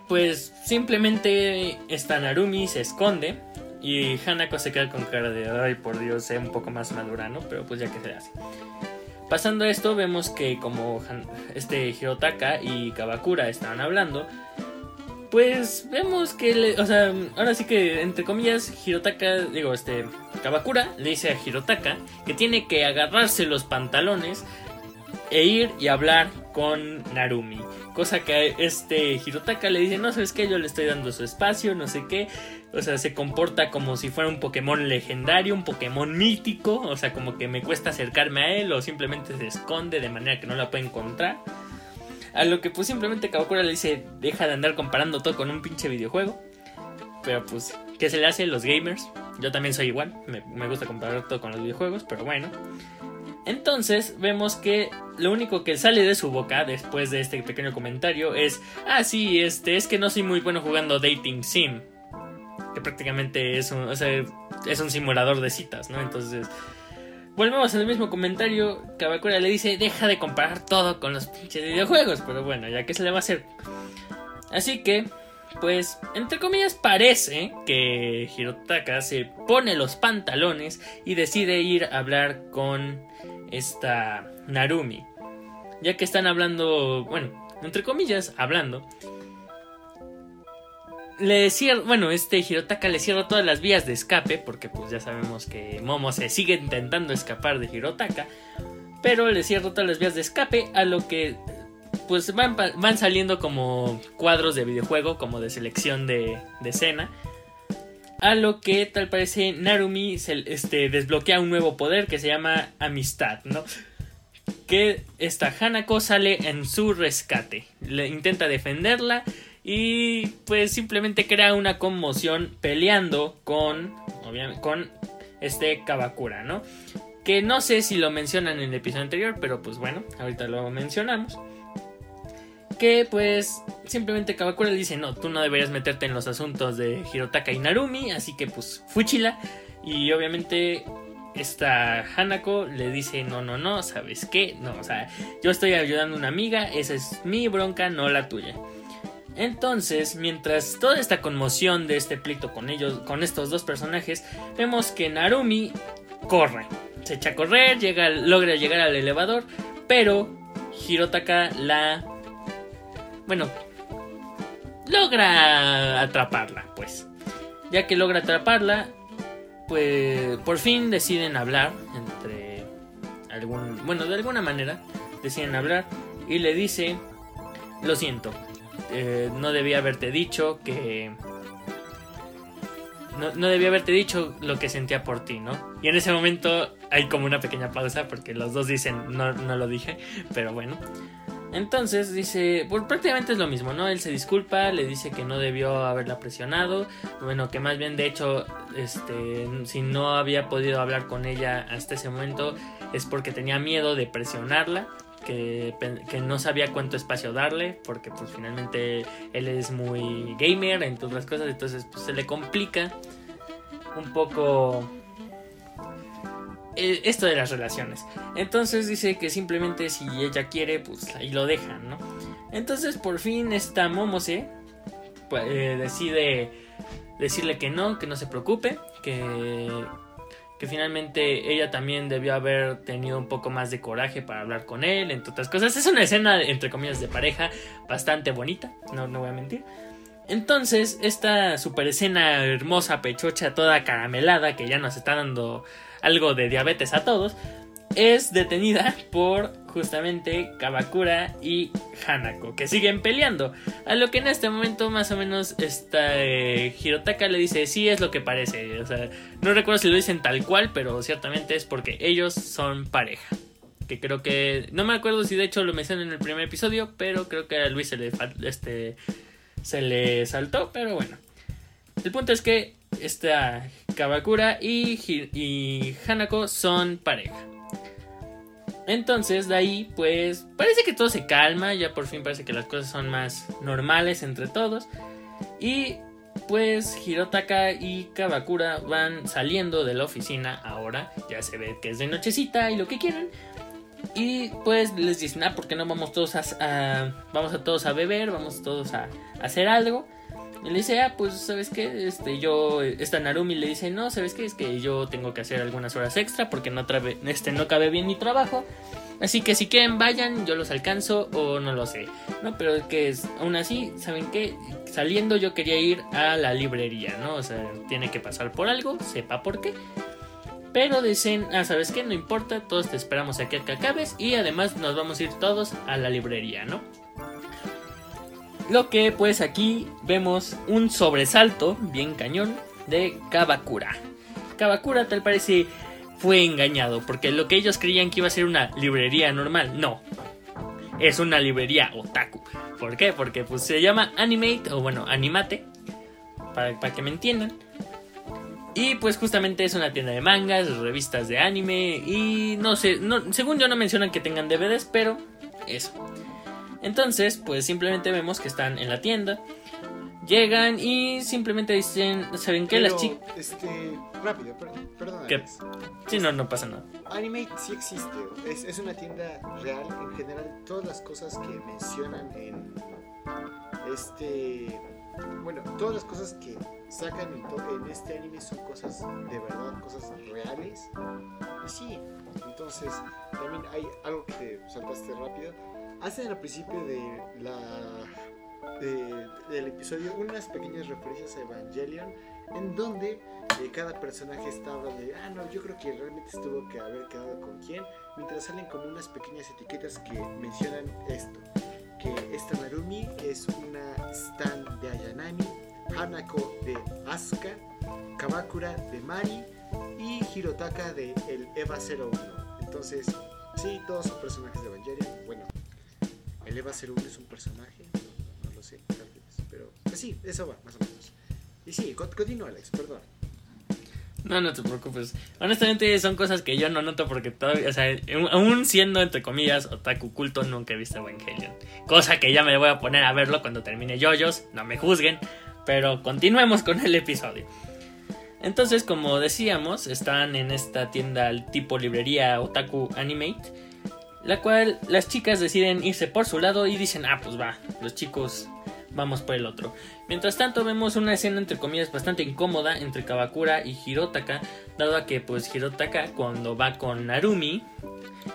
pues simplemente esta Narumi se esconde y Hanako se queda con cara de, ay por Dios, sea un poco más madura, ¿no? Pero pues ya que se hace. Pasando esto, vemos que como este Hirotaka y Kabakura estaban hablando, pues vemos que, o sea, ahora sí que entre comillas, Hirotaka, digo, este, Kabakura le dice a Hirotaka que tiene que agarrarse los pantalones e ir y hablar con Narumi. Cosa que este Hirotaka le dice, no sabes qué, yo le estoy dando su espacio, no sé qué. O sea, se comporta como si fuera un Pokémon legendario, un Pokémon mítico. O sea, como que me cuesta acercarme a él o simplemente se esconde de manera que no la puedo encontrar. A lo que pues simplemente Kabakura le dice, deja de andar comparando todo con un pinche videojuego. Pero pues, ¿qué se le hace a los gamers? Yo también soy igual, me, me gusta comparar todo con los videojuegos, pero bueno. Entonces vemos que lo único que sale de su boca después de este pequeño comentario es, ah sí, este es que no soy muy bueno jugando dating sim, que prácticamente es un, es un simulador de citas, ¿no? Entonces volvemos al mismo comentario, Kabakura le dice, deja de comparar todo con los pinches videojuegos, pero bueno, ya que se le va a hacer. Así que pues, entre comillas, parece que Hirotaka se pone los pantalones y decide ir a hablar con esta Narumi. Ya que están hablando, bueno, entre comillas, hablando. Le cierra, bueno, este Hirotaka le cierra todas las vías de escape, porque pues ya sabemos que Momo se sigue intentando escapar de Hirotaka, pero le cierra todas las vías de escape, a lo que pues van, van saliendo como cuadros de videojuego, como de selección de, de escena. A lo que tal parece Narumi se, este, desbloquea un nuevo poder que se llama Amistad, ¿no? Que esta Hanako sale en su rescate. Le intenta defenderla y pues simplemente crea una conmoción peleando con, obviamente, con este Kabakura, ¿no? Que no sé si lo mencionan en el episodio anterior, pero pues bueno, ahorita lo mencionamos que pues simplemente Kabakura le dice, no, tú no deberías meterte en los asuntos de Hirotaka y Narumi, así que pues fuchila. Y obviamente esta Hanako le dice, no, no, no, ¿sabes qué? No, o sea, yo estoy ayudando a una amiga, esa es mi bronca, no la tuya. Entonces, mientras toda esta conmoción de este pleito con ellos, con estos dos personajes, vemos que Narumi corre. Se echa a correr, llega, logra llegar al elevador, pero Hirotaka la bueno, logra atraparla, pues. Ya que logra atraparla, pues por fin deciden hablar entre algún, bueno, de alguna manera deciden hablar y le dice, lo siento, eh, no debía haberte dicho que no, no, debía haberte dicho lo que sentía por ti, ¿no? Y en ese momento hay como una pequeña pausa porque los dos dicen no, no lo dije, pero bueno. Entonces dice, pues prácticamente es lo mismo, ¿no? Él se disculpa, le dice que no debió haberla presionado, bueno, que más bien de hecho, este, si no había podido hablar con ella hasta ese momento es porque tenía miedo de presionarla, que, no sabía cuánto espacio darle, porque pues finalmente él es muy gamer en todas las cosas, entonces pues se le complica un poco eh, esto de las relaciones. Entonces dice que simplemente si ella quiere, pues ahí lo dejan, ¿no? Entonces por fin esta Momose pues, eh, decide decirle que no, que no se preocupe, que, que finalmente ella también debió haber tenido un poco más de coraje para hablar con él, entre otras cosas. Es una escena, entre comillas, de pareja bastante bonita, no, no voy a mentir. Entonces, esta super escena hermosa, pechocha, toda caramelada que ya nos está dando algo de diabetes a todos, es detenida por justamente Kabakura y Hanako, que siguen peleando. A lo que en este momento más o menos esta eh, Hirotaka le dice, sí es lo que parece. O sea, no recuerdo si lo dicen tal cual, pero ciertamente es porque ellos son pareja. Que creo que... No me acuerdo si de hecho lo mencioné en el primer episodio, pero creo que a Luis se le, este, se le saltó, pero bueno. El punto es que esta Kabakura y Hanako son pareja. Entonces, de ahí, pues, parece que todo se calma, ya por fin parece que las cosas son más normales entre todos. Y pues Hirotaka y Kabakura van saliendo de la oficina ahora, ya se ve que es de nochecita y lo que quieran. Y pues les dicen, ah, ¿por qué no vamos todos a, vamos a todos a beber, vamos todos a hacer algo? Y le dice, ah, pues, ¿sabes qué? Este, yo, esta Narumi le dice, no, ¿sabes qué? Es que yo tengo que hacer algunas horas extra porque no, este, no cabe bien mi trabajo. Así que si quieren vayan, yo los alcanzo o no lo sé. No, pero que es, aún así, ¿saben qué? Saliendo yo quería ir a la librería, ¿no? O sea, tiene que pasar por algo, sepa por qué. Pero dicen, ah, ¿sabes qué? No importa, todos te esperamos aquí a que acabes y además nos vamos a ir todos a la librería, ¿no? Lo que pues aquí vemos un sobresalto bien cañón de Kabakura. Kabakura tal parece fue engañado porque lo que ellos creían que iba a ser una librería normal, no. Es una librería otaku. ¿Por qué? Porque pues se llama Animate o bueno, Animate para, que me entiendan. Y pues justamente es una tienda de mangas, revistas de anime y no sé, no, según yo no mencionan que tengan DVDs, pero eso. Entonces, pues simplemente vemos que están en la tienda. Llegan y simplemente dicen, ¿saben qué? Las chicas... Este, rápido, perdón. Alex. Sí, no, no pasa nada. Animate sí existe, es, es una tienda real. En general, todas las cosas que mencionan en este. Bueno, todas las cosas que sacan en, este anime son cosas de verdad, cosas reales. Y sí, entonces también hay algo que te saltaste rápido. Hacen al principio de la de- del episodio unas pequeñas referencias a Evangelion en donde eh, cada personaje está hablando de, ah, no, yo creo que realmente estuvo que haber quedado con quién, mientras salen como unas pequeñas etiquetas que mencionan esto, que esta Narumi es una stand de Ayanami, Hanako de Asuka, Kamakura de Mari y Hirotaka de el Eva 01. Entonces, sí, todos son personajes de Evangelion. Bueno, el Eva 01 es un personaje, no, no lo sé, tal vez, pero pues sí, eso va, más o menos. Y sí, con- continúa Alex, perdón. No, no te preocupes. Honestamente son cosas que yo no noto porque todavía, o sea, aún siendo entre comillas otaku culto nunca he visto Evangelion. Cosa que ya me voy a poner a verlo cuando termine Yoyos, no me juzguen, pero continuemos con el episodio. Entonces, como decíamos, están en esta tienda tipo librería Otaku Animate, la cual las chicas deciden irse por su lado y dicen, ah, pues va, los chicos vamos por el otro. Mientras tanto vemos una escena entre comillas bastante incómoda entre Kabakura y Hirotaka, dado a que pues Hirotaka cuando va con Narumi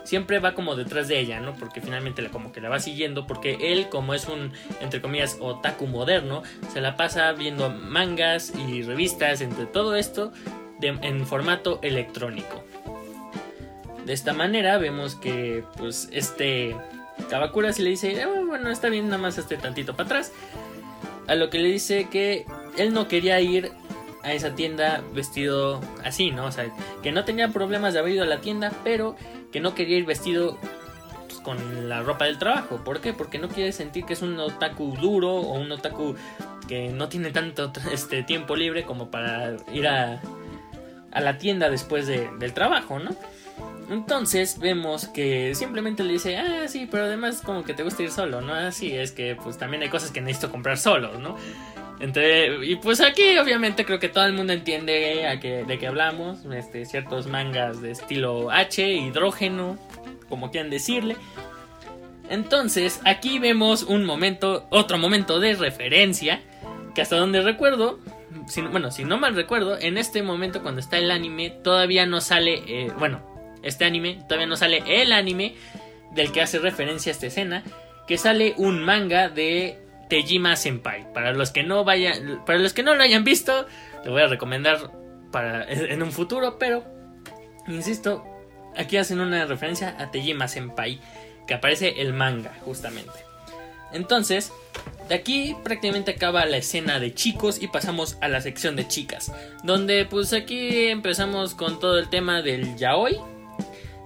siempre va como detrás de ella, ¿no? Porque finalmente la, como que la va siguiendo, porque él como es un entre comillas otaku moderno, se la pasa viendo mangas y revistas entre todo esto en formato electrónico. De esta manera vemos que pues este Kabakura sí le dice, "Ah, bueno, está bien, nada más este tantito para atrás. A lo que le dice que él no quería ir a esa tienda vestido así, ¿no? O sea, que no tenía problemas de haber ido a la tienda, pero que no quería ir vestido pues, con la ropa del trabajo. ¿Por qué? Porque no quiere sentir que es un otaku duro o un otaku que no tiene tanto este, tiempo libre como para ir a, a la tienda después de- del trabajo, ¿no? Entonces vemos que simplemente le dice, ah, sí, pero además como que te gusta ir solo, ¿no? Así es que pues también hay cosas que necesito comprar solo, ¿no? Entre, y pues aquí obviamente creo que todo el mundo entiende a que, de qué hablamos, este, ciertos mangas de estilo H, hidrógeno, como quieran decirle. Entonces aquí vemos un momento, otro momento de referencia, que hasta donde recuerdo, bueno, si no mal recuerdo, en este momento cuando está el anime todavía no sale, eh, bueno, este anime, todavía no sale el anime del que hace referencia esta escena, que sale un manga de Tejima Senpai. Para los que no vayan, para los que no lo hayan visto, lo voy a recomendar para en un futuro, pero insisto, aquí hacen una referencia a Tejima Senpai, que aparece el manga justamente. Entonces, de aquí prácticamente acaba la escena de chicos y pasamos a la sección de chicas, donde pues aquí empezamos con todo el tema del yaoi,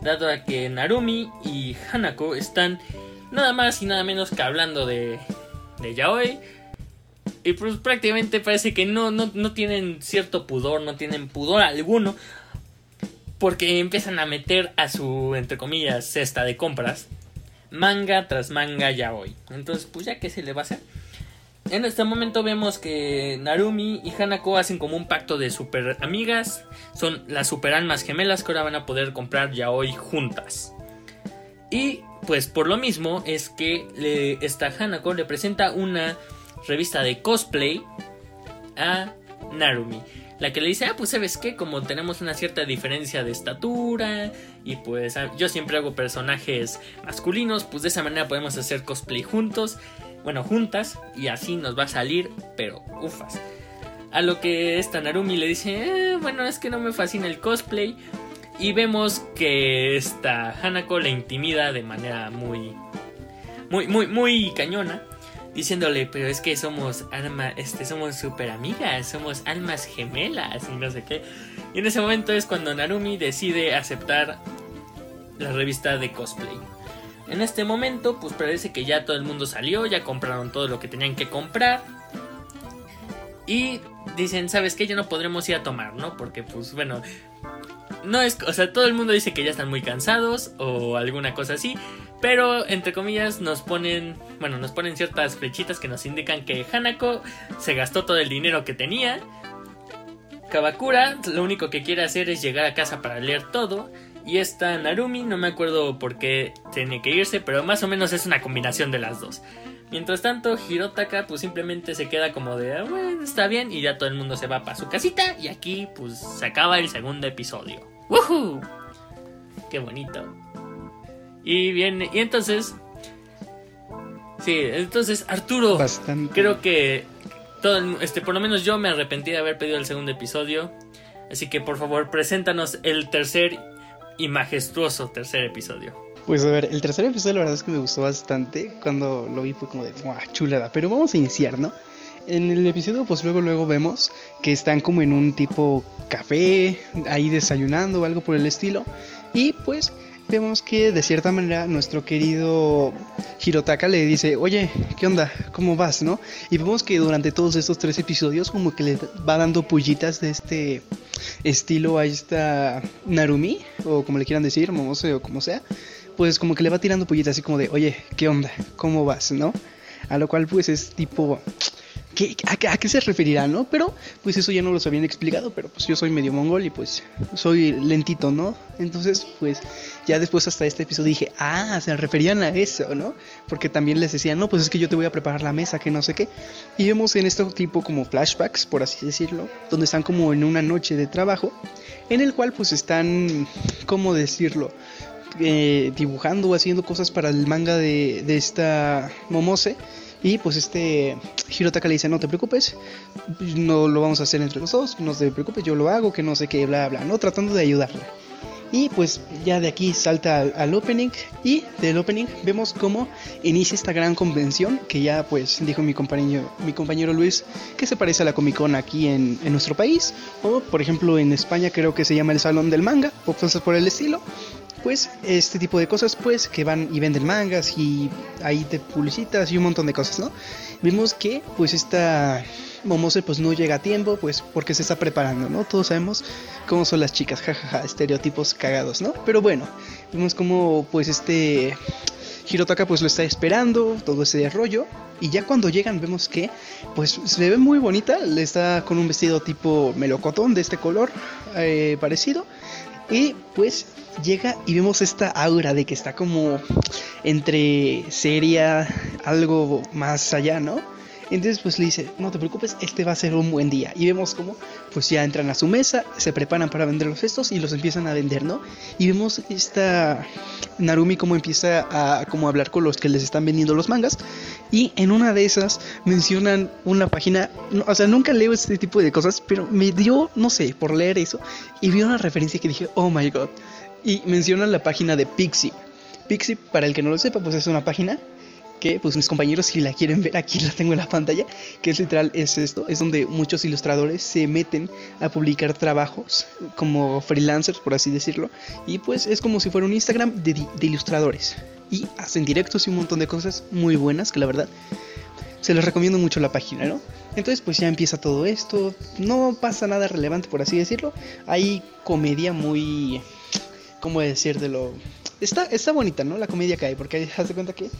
dado a que Narumi y Hanako están nada más y nada menos que hablando de, de yaoi. Y pues prácticamente parece que no, no, no tienen cierto pudor, no tienen pudor alguno. Porque empiezan a meter a su, entre comillas, cesta de compras. Manga tras manga yaoi. Entonces, pues ya que se le va a hacer. En este momento vemos que Narumi y Hanako hacen como un pacto de super amigas. Son las super almas gemelas que ahora van a poder comprar yaoi juntas. Y pues por lo mismo es que esta Hanako le presenta una revista de cosplay a Narumi. La que le dice, ah, pues sabes qué, como tenemos una cierta diferencia de estatura y pues ah, yo siempre hago personajes masculinos, pues de esa manera podemos hacer cosplay juntos, bueno, juntas y así nos va a salir, pero ufas. A lo que esta Narumi le dice, eh, bueno, es que no me fascina el cosplay. Y vemos que esta Hanako le intimida de manera muy, muy, muy, muy cañona. Diciéndole, pero es que somos alma, este, somos super amigas, somos almas gemelas y no sé qué. Y en ese momento es cuando Narumi decide aceptar la revista de cosplay. En este momento, pues parece que ya todo el mundo salió, ya compraron todo lo que tenían que comprar. Y dicen, ¿sabes qué? Ya no podremos ir a tomar, ¿no? Porque, pues, bueno, no es, o sea, todo el mundo dice que ya están muy cansados o alguna cosa así, pero entre comillas nos ponen, bueno, nos ponen ciertas flechitas que nos indican que Hanako se gastó todo el dinero que tenía. Kabakura lo único que quiere hacer es llegar a casa para leer todo. Y esta Narumi, no me acuerdo por qué tiene que irse, pero más o menos es una combinación de las dos. Mientras tanto, Hirotaka pues simplemente se queda como de, ah, bueno, está bien, y ya todo el mundo se va para su casita, y aquí pues se acaba el segundo episodio. ¡Woohoo! ¡Qué bonito! Y bien, y entonces... Sí, entonces Arturo, Bastante. creo que todo el- este, por lo menos yo me arrepentí de haber pedido el segundo episodio. Así que por favor, preséntanos el tercer y majestuoso tercer episodio. Pues a ver, el tercer episodio la verdad es que me gustó bastante. Cuando lo vi fue como de. Chulada. Pero vamos a iniciar, ¿no? En el episodio, pues luego, luego vemos que están como en un tipo café, ahí desayunando o algo por el estilo. Y pues vemos que de cierta manera nuestro querido Hirotaka le dice, oye, ¿qué onda? ¿Cómo vas? ¿No? Y vemos que durante todos estos tres episodios como que le va dando pullitas de este estilo a esta Narumi, o como le quieran decir, Momose o como sea, pues como que le va tirando pullitas así como de, oye, ¿qué onda? ¿Cómo vas? ¿No? A lo cual pues es tipo... ¿qué- a, qué- a qué se referirá, no? Pero pues eso ya no los habían explicado, pero pues yo soy medio mongol y pues soy lentito, ¿no? Entonces pues ya después hasta este episodio dije, ah, se referían a eso, ¿no? Porque también les decían, no, pues es que yo te voy a preparar la mesa, que no sé qué. Y vemos en este tipo como flashbacks, por así decirlo, donde están como en una noche de trabajo, en el cual pues están, ¿cómo decirlo? Eh, dibujando o haciendo cosas para el manga de, de esta Momose. Y pues este Hirotaka le dice, no te preocupes, no lo vamos a hacer entre los dos, no te preocupes, yo lo hago, que no sé qué, bla, bla, ¿no? Tratando de ayudarla. Y pues ya de aquí salta al, opening y del opening vemos cómo inicia esta gran convención que ya pues dijo mi compañero, mi compañero Luis que se parece a la Comic Con aquí en, en nuestro país o por ejemplo en España creo que se llama el Salón del Manga o cosas por el estilo pues este tipo de cosas pues que van y venden mangas y ahí te publicitas y un montón de cosas, ¿no? Vimos que pues esta Momose pues no llega a tiempo pues porque se está preparando, ¿no? Todos sabemos cómo son las chicas, jajaja, estereotipos cagados, ¿no? Pero bueno, vemos como pues este Hirotaka pues lo está esperando, todo ese rollo. Y ya cuando llegan vemos que pues se ve muy bonita, le está con un vestido tipo melocotón de este color eh, parecido. Y pues llega y vemos esta aura de que está como entre seria, algo más allá, ¿no? Entonces pues le dice, no te preocupes, este va a ser un buen día. Y vemos como pues ya entran a su mesa, se preparan para vender los cestos y los empiezan a vender, ¿no? Y vemos esta Narumi como empieza a como hablar con los que les están vendiendo los mangas. Y en una de esas mencionan una página, no, o sea, nunca leo este tipo de cosas, pero me dio, no sé, por leer eso. Y vi una referencia que dije, oh my god. Y mencionan la página de Pixie. Pixie, para el que no lo sepa, pues es una página que pues mis compañeros si la quieren ver aquí la tengo en la pantalla que es literal es esto es donde muchos ilustradores se meten a publicar trabajos como freelancers por así decirlo y pues es como si fuera un Instagram de, de ilustradores y hacen directos y un montón de cosas muy buenas que la verdad se les recomiendo mucho la página, ¿no? Entonces pues ya empieza todo esto, no pasa nada relevante por así decirlo, hay comedia muy, ¿cómo decir de lo? Está, está bonita, ¿no? La comedia que hay, porque haz de cuenta que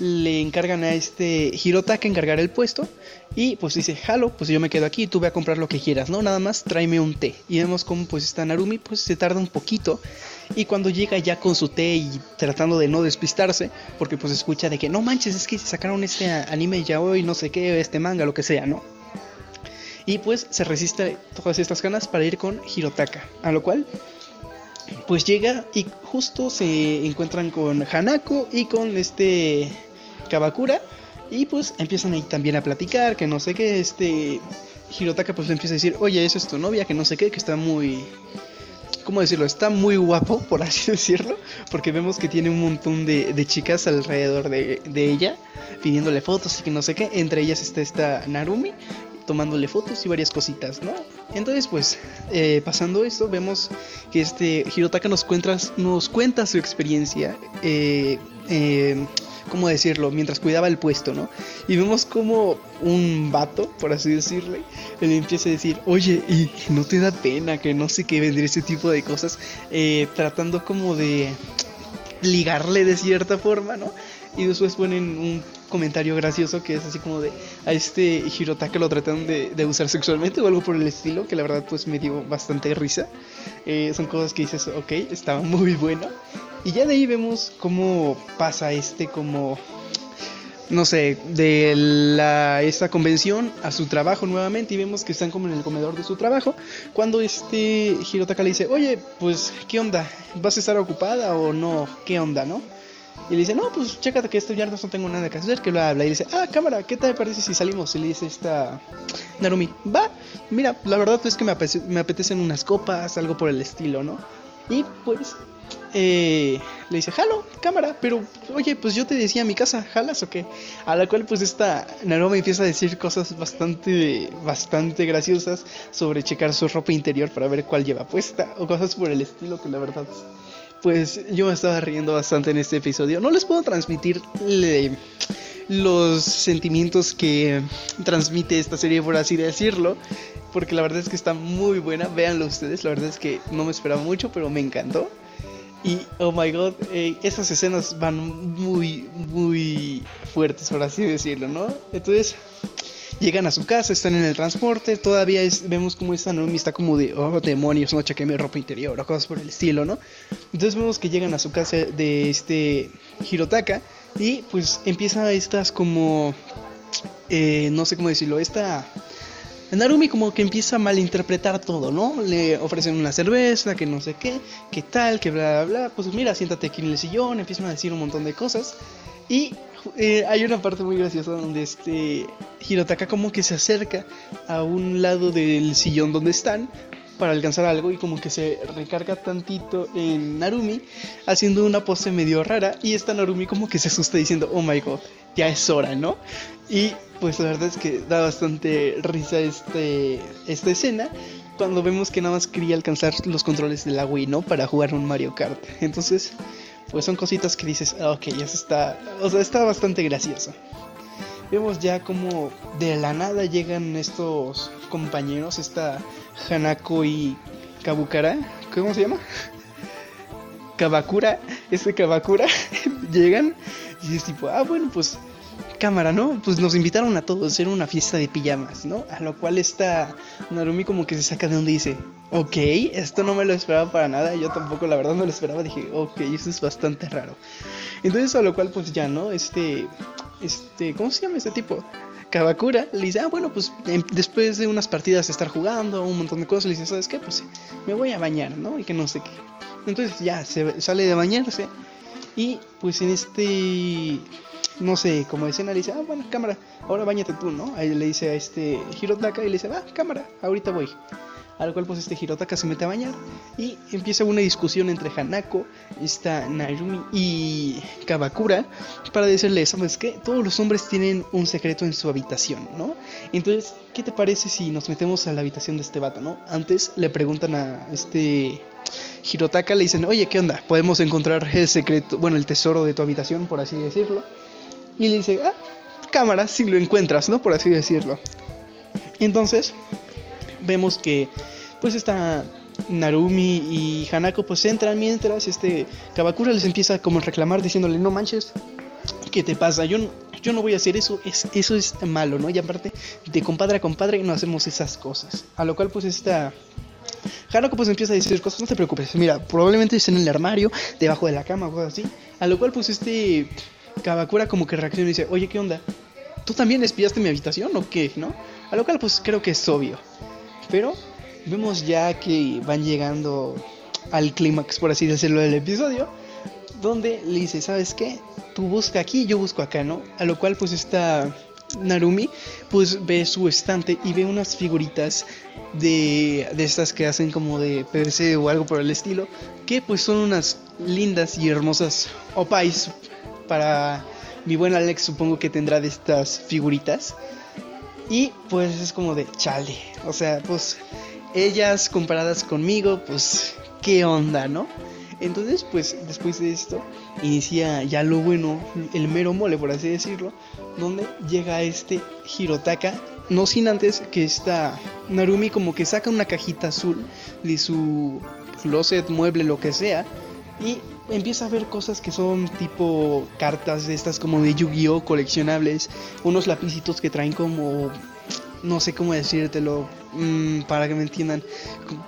le encargan a este Hirotaka encargar el puesto y pues dice, jalo, pues yo me quedo aquí, tú ve a comprar lo que quieras, ¿no? Nada más tráeme un té. Y vemos cómo pues esta Narumi pues se tarda un poquito y cuando llega ya con su té y tratando de no despistarse, porque pues escucha de que no manches, es que sacaron este anime ya hoy, no sé qué, este manga, lo que sea, ¿no? Y pues se resiste todas estas ganas para ir con Hirotaka, a lo cual pues llega y justo se encuentran con Hanako y con este Kabakura y pues empiezan ahí también a platicar, que no sé qué, este Hirotaka pues empieza a decir, oye, esa es tu novia, que no sé qué, que está muy... ¿Cómo decirlo? Está muy guapo, por así decirlo, porque vemos que tiene un montón de, de chicas alrededor de, de ella, pidiéndole fotos y que no sé qué, entre ellas está esta Narumi, tomándole fotos y varias cositas, ¿no? Entonces, pues, eh, pasando esto, vemos que este Hirotaka nos cuenta, su experiencia eh, eh, ¿cómo decirlo? Mientras cuidaba el puesto, ¿no? Y vemos como un vato, por así decirle, le empieza a decir, oye, ¿y no te da pena que no sé qué vender ese tipo de cosas? Eh, tratando como de ligarle de cierta forma, ¿no? Y después ponen un comentario gracioso que es así como de a este Hirotaka lo tratan de, usar sexualmente o algo por el estilo, que la verdad pues me dio bastante risa. Eh, son cosas que dices, ok, estaba muy bueno. Y ya de ahí vemos cómo pasa este como no sé, de la, esta convención a su trabajo nuevamente y vemos que están como en el comedor de su trabajo. Cuando este Hirotaka le dice, oye, pues, ¿qué onda? ¿Vas a estar ocupada o no? ¿Qué onda, no? Y le dice, no, pues chécate que este viernes no tengo nada que hacer, que lo habla. Y dice, ah, cámara, ¿qué te parece si salimos? Y le dice esta Narumi, va, mira, la verdad es que me, me apetecen unas copas, algo por el estilo, ¿no? Y pues eh, le dice, jalo, cámara, pero oye, pues yo te decía mi casa, ¿jalas o qué? A la cual pues esta Narumi empieza a decir cosas bastante, bastante graciosas sobre checar su ropa interior para ver cuál lleva puesta o cosas por el estilo que la verdad pues yo me estaba riendo bastante en este episodio. No les puedo transmitir los sentimientos que transmite esta serie, por así decirlo, porque la verdad es que está muy buena. Véanlo ustedes, la verdad es que no me esperaba mucho, pero me encantó. Y oh my god, eh, esas escenas van muy, muy fuertes, por así decirlo, ¿no? Entonces, Llegan a su casa, están en el transporte, todavía vemos como esta Naomi está como de, oh demonios, no chequé mi ropa interior o cosas por el estilo, ¿no? Entonces vemos que llegan a su casa de este Hirotaka y pues empieza estas como, eh, no sé cómo decirlo, esta... Narumi como que empieza a malinterpretar todo, ¿no? Le ofrecen una cerveza, que no sé qué, qué tal, que bla, bla, bla. Pues mira, siéntate aquí en el sillón, empiezan a decir un montón de cosas. Y eh, hay una parte muy graciosa donde este Hirotaka como que se acerca a un lado del sillón donde están para alcanzar algo y como que se recarga tantito en Narumi haciendo una pose medio rara. Y esta Narumi como que se asusta diciendo oh my god ya es hora no y pues la verdad es que da bastante risa este esta escena cuando vemos que nada más quería alcanzar los controles de la Wii no para jugar un Mario Kart. Entonces pues son cositas que dices, ah, ok, ya se está, o sea, está bastante gracioso. Vemos ya como de la nada llegan estos compañeros, esta Hanako y Kabukara, ¿cómo se llama? Kabakura, este Kabakura, llegan y es tipo, ah, bueno, pues cámara, ¿no? Pues nos invitaron a todos a hacer una fiesta de pijamas, ¿no? A lo cual está Narumi como que se saca de donde dice, ok, esto no me lo esperaba para nada, yo tampoco la verdad no lo esperaba, dije, ok, eso es bastante raro. Entonces a lo cual pues ya, ¿no? Este, este, ¿cómo se llama este tipo? Kabakura le dice, ah, bueno, pues em, después de unas partidas de estar jugando, un montón de cosas, le dice, ¿sabes qué? Pues me voy a bañar, ¿no? Y que no sé qué. Entonces ya se sale de bañarse y pues en este no sé, como escena le dice, ah, bueno, cámara, ahora bañate tú, ¿no? Ahí le dice a este Hirotaka y le dice, ah, cámara, ahorita voy. A lo cual pues este Hirotaka se mete a bañar y empieza una discusión entre Hanako, esta Narumi y Kabakura para decirle, ¿sabes qué? Todos los hombres tienen un secreto en su habitación, ¿no? Entonces, ¿qué te parece si nos metemos a la habitación de este vato, ¿no? Antes le preguntan a este Hirotaka, le dicen, oye, ¿qué onda? ¿Podemos encontrar el secreto, bueno, el tesoro de tu habitación, por así decirlo? Y le dice, ah, cámara, si lo encuentras, ¿no? Por así decirlo. Entonces, vemos que, pues, esta Narumi y Hanako, pues, entran mientras este Kabakura les empieza como a reclamar diciéndole, no manches, ¿qué te pasa? Yo, yo no voy a hacer eso, es, eso es malo, ¿no? Y aparte, de compadre a compadre no hacemos esas cosas. A lo cual, pues, esta... Hanako pues empieza a decir cosas, no te preocupes, mira, probablemente esté en el armario, debajo de la cama cosas así. A lo cual pues este Kabakura como que reacciona y dice, oye, ¿qué onda? ¿Tú también espiaste mi habitación o qué? ¿No? A lo cual pues creo que es obvio. Pero vemos ya que van llegando al clímax, por así decirlo, del episodio. Donde le dice, ¿sabes qué? Tú busca aquí, yo busco acá, ¿no? A lo cual pues está Narumi pues ve su estante y ve unas figuritas de, de estas que hacen como de PVC o algo por el estilo. Que pues son unas lindas y hermosas opais para mi buen Alex supongo que tendrá de estas figuritas. Y pues es como de chale. O sea, pues ellas comparadas conmigo, pues qué onda, ¿no? Entonces, pues después de esto, inicia ya lo bueno, el mero mole, por así decirlo, donde llega este Hirotaka, no sin antes que esta Narumi como que saca una cajita azul de su closet, mueble, lo que sea, y empieza a ver cosas que son tipo cartas de estas como de Yu-Gi-Oh coleccionables, unos lapicitos que traen como no sé cómo decírtelo mm, para que me entiendan,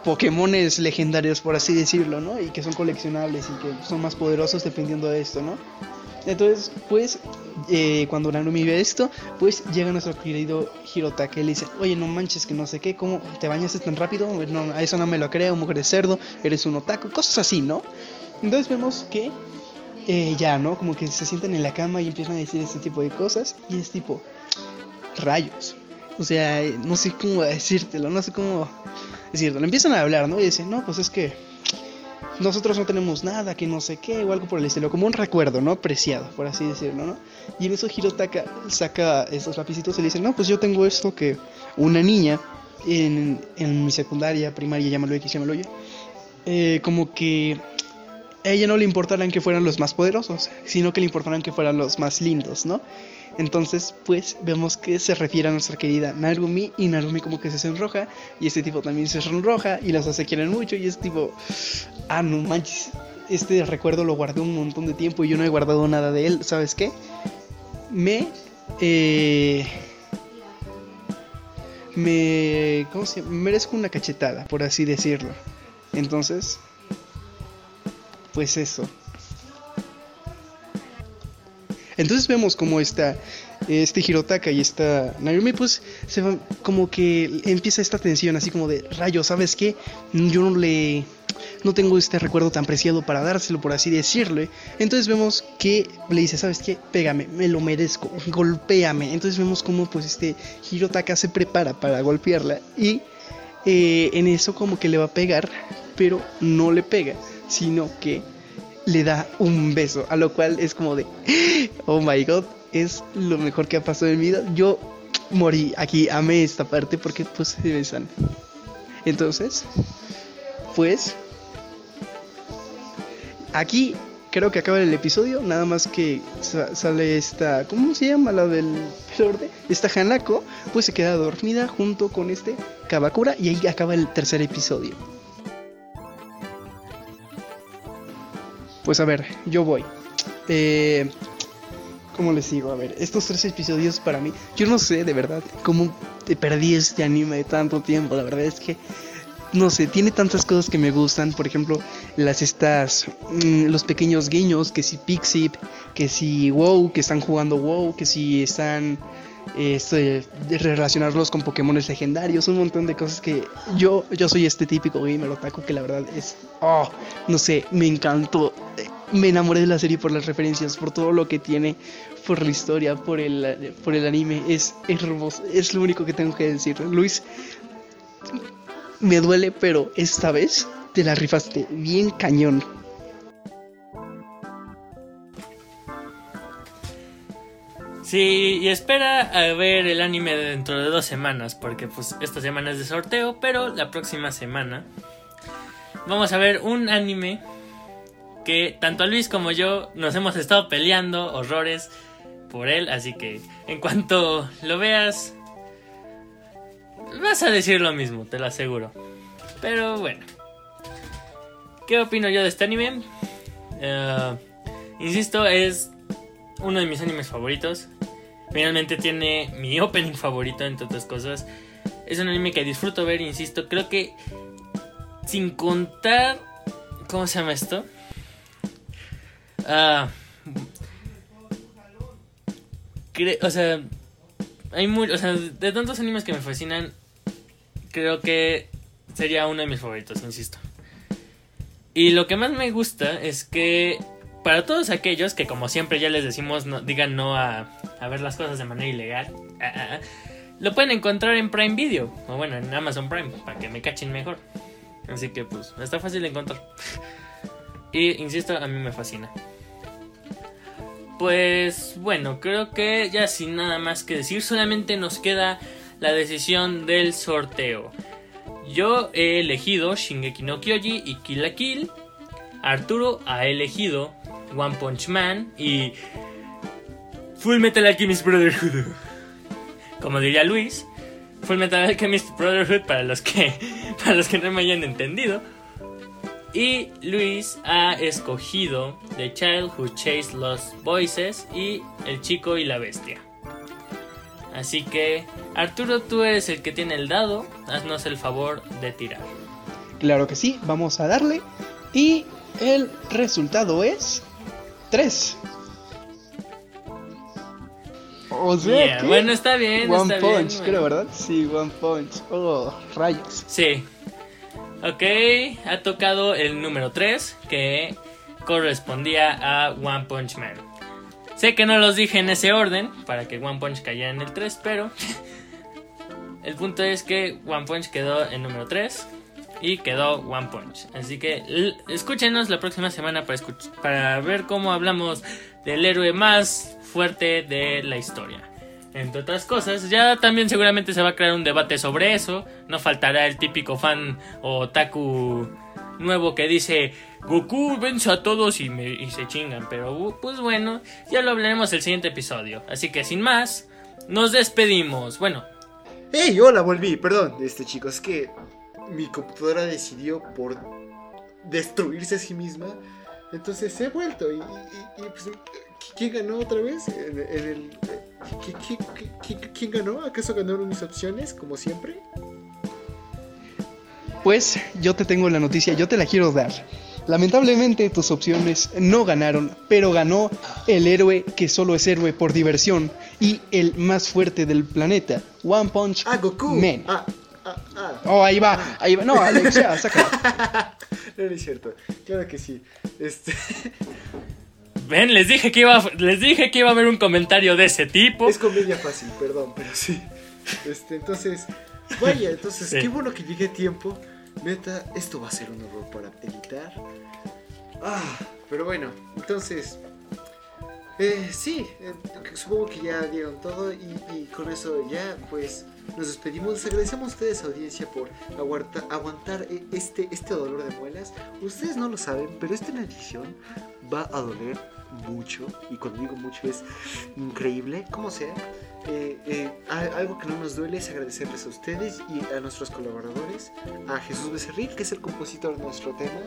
Pokémones legendarios por así decirlo, ¿no? Y que son coleccionables y que son más poderosos dependiendo de esto, ¿no? Entonces, pues, eh, cuando Narumi ve esto, pues llega nuestro querido Hirotaka y le dice, oye, no manches, que no sé qué, ¿cómo te bañaste tan rápido? No, a eso no me lo creo, mujer de cerdo, eres un otaku, cosas así, ¿no? Entonces vemos que eh, ya, ¿no? Como que se sientan en la cama y empiezan a decir este tipo de cosas y es tipo, rayos. O sea, no sé cómo decírtelo, no sé cómo decírtelo. Empiezan a hablar, ¿no? Y dicen, no, pues es que nosotros no tenemos nada, que no sé qué, o algo por el estilo, como un recuerdo, ¿no? Preciado, por así decirlo, ¿no? Y en eso Hirotaka saca estos lapicitos y le dice, no, pues yo tengo esto que una niña en, en mi secundaria, primaria, llámalo X, llámalo Y, eh, como que a ella no le importaran que fueran los más poderosos, sino que le importaran que fueran los más lindos, ¿no? Entonces, pues vemos que se refiere a nuestra querida Narumi y Narumi como que se sonroja y este tipo también se sonroja y los hace quieren mucho y es tipo, ah, no manches, este recuerdo lo guardé un montón de tiempo y yo no he guardado nada de él, ¿sabes qué? Me... Eh, me... ¿Cómo se llama? merezco una cachetada, por así decirlo. Entonces, pues eso. Entonces vemos como está este Hirotaka y esta Narumi, pues se va, como que empieza esta tensión, así como de rayo, ¿sabes qué? Yo no le. No tengo este recuerdo tan preciado para dárselo, por así decirle. Entonces vemos que le dice, ¿sabes qué? Pégame, me lo merezco, golpéame. Entonces vemos como pues este Hirotaka se prepara para golpearla y eh, en eso como que le va a pegar, pero no le pega, sino que le da un beso, a lo cual es como de, oh my god, es lo mejor que ha pasado en mi vida. Yo morí aquí, amé esta parte porque pues se besan. Entonces, pues, aquí creo que acaba el episodio, nada más que sale esta, ¿cómo se llama la del orden? Esta Hanako, pues se queda dormida junto con este Kabakura y ahí acaba el tercer episodio. Pues a ver, yo voy. Eh, ¿Cómo les digo? A ver, estos tres episodios para mí, yo no sé de verdad cómo te perdí este anime de tanto tiempo. La verdad es que, no sé, tiene tantas cosas que me gustan. Por ejemplo, las estas, mm, los pequeños guiños, que si Pixip, que si WoW, que están jugando WoW, que si están esto de, relacionarlos con Pokémon legendarios, un montón de cosas que yo, yo soy este típico gamer otaku que la verdad es, oh, no sé, me encantó, me enamoré de la serie por las referencias, por todo lo que tiene, por la historia, por el, por el anime, es hermoso, es lo único que tengo que decir. Luis, me duele, pero esta vez te la rifaste bien cañón. Sí, y espera a ver el anime dentro de dos semanas, porque pues esta semana es de sorteo, pero la próxima semana vamos a ver un anime que tanto Luis como yo nos hemos estado peleando horrores por él, así que en cuanto lo veas vas a decir lo mismo, te lo aseguro. Pero bueno, ¿qué opino yo de este anime? Eh, insisto, es uno de mis animes favoritos. Finalmente tiene mi opening favorito, entre otras cosas. Es un anime que disfruto ver, insisto. Creo que sin contar... ¿Cómo se llama esto? Ah... o sea, hay muy, o sea, de tantos animes que me fascinan, creo que sería uno de mis favoritos, insisto. Y lo que más me gusta es que para todos aquellos que como siempre ya les decimos no, digan no a, ver las cosas de manera ilegal, ah, ah, ah, lo pueden encontrar en Prime Video, o bueno, en Amazon Prime, para que me cachen mejor. Así que pues está fácil de encontrar. y insisto, a mí me fascina. Pues bueno, creo que ya sin nada más que decir, solamente nos queda la decisión del sorteo. Yo he elegido Shingeki no Kyoji y Kill Kill Arturo ha elegido One Punch Man y Full Metal Alchemist Brotherhood. Como diría Luis, Full Metal Alchemist Brotherhood para los que para los que no me hayan entendido. Y Luis ha escogido The Child Who Chased Lost Voices y El Chico y la Bestia. Así que, Arturo, tú eres el que tiene el dado. Haznos el favor de tirar. Claro que sí, vamos a darle. Y el resultado es 3. O sea Yeah, que Bueno, está bien. One está Punch, bien, creo, bueno. ¿verdad? Sí, One Punch. Oh, rayos. Sí. Ok, ha tocado el número 3 que correspondía a One Punch Man. Sé que no los dije en ese orden para que One Punch cayera en el 3, pero el punto es que One Punch quedó en número 3 y quedó One Punch. Así que escúchenos la próxima semana para, para ver cómo hablamos del héroe más fuerte de la historia. Entre otras cosas, ya también seguramente se va a crear un debate sobre eso. No faltará el típico fan o otaku nuevo que dice Goku vence a todos y se chingan. Pero uh, pues bueno, ya lo hablaremos el siguiente episodio. Así que sin más, nos despedimos. Bueno, ¡Hey! Hola, volví. Perdón, este chicos, es que mi computadora decidió por destruirse a sí misma. Entonces he vuelto. Y, y- y, pues, ¿quién ganó otra vez? En, en el, ¿qui- qui- qui- qui- ¿Quién ganó? ¿Acaso ganaron mis opciones, como siempre? Pues yo te tengo la noticia, yo te la quiero dar. Lamentablemente tus opciones no ganaron, pero ganó el héroe que solo es héroe por diversión y el más fuerte del planeta, One Punch ¡Ah, Goku! Man. Ah. Oh, ahí va, ahí va. No, Alex, ya, saca. No, no es cierto. Claro que sí. Este, ven, les dije que iba, a- les dije que iba a haber un comentario de ese tipo. es comedia fácil, perdón, pero sí. Este, entonces, vaya, entonces, Sí. qué bueno que llegué a tiempo. Neta, esto va a ser un error para editar. Ah, pero bueno, entonces, eh, sí, eh, supongo que ya dieron todo y, y con eso ya, pues, nos despedimos. Les agradecemos a ustedes, audiencia, por aguanta- aguantar eh, este, este dolor de muelas. Ustedes no lo saben, pero esta edición va a doler mucho. Y cuando digo mucho es increíble, como sea. Eh, eh, algo que no nos duele es agradecerles a ustedes y a nuestros colaboradores, a Jesús Becerril, que es el compositor de nuestro tema.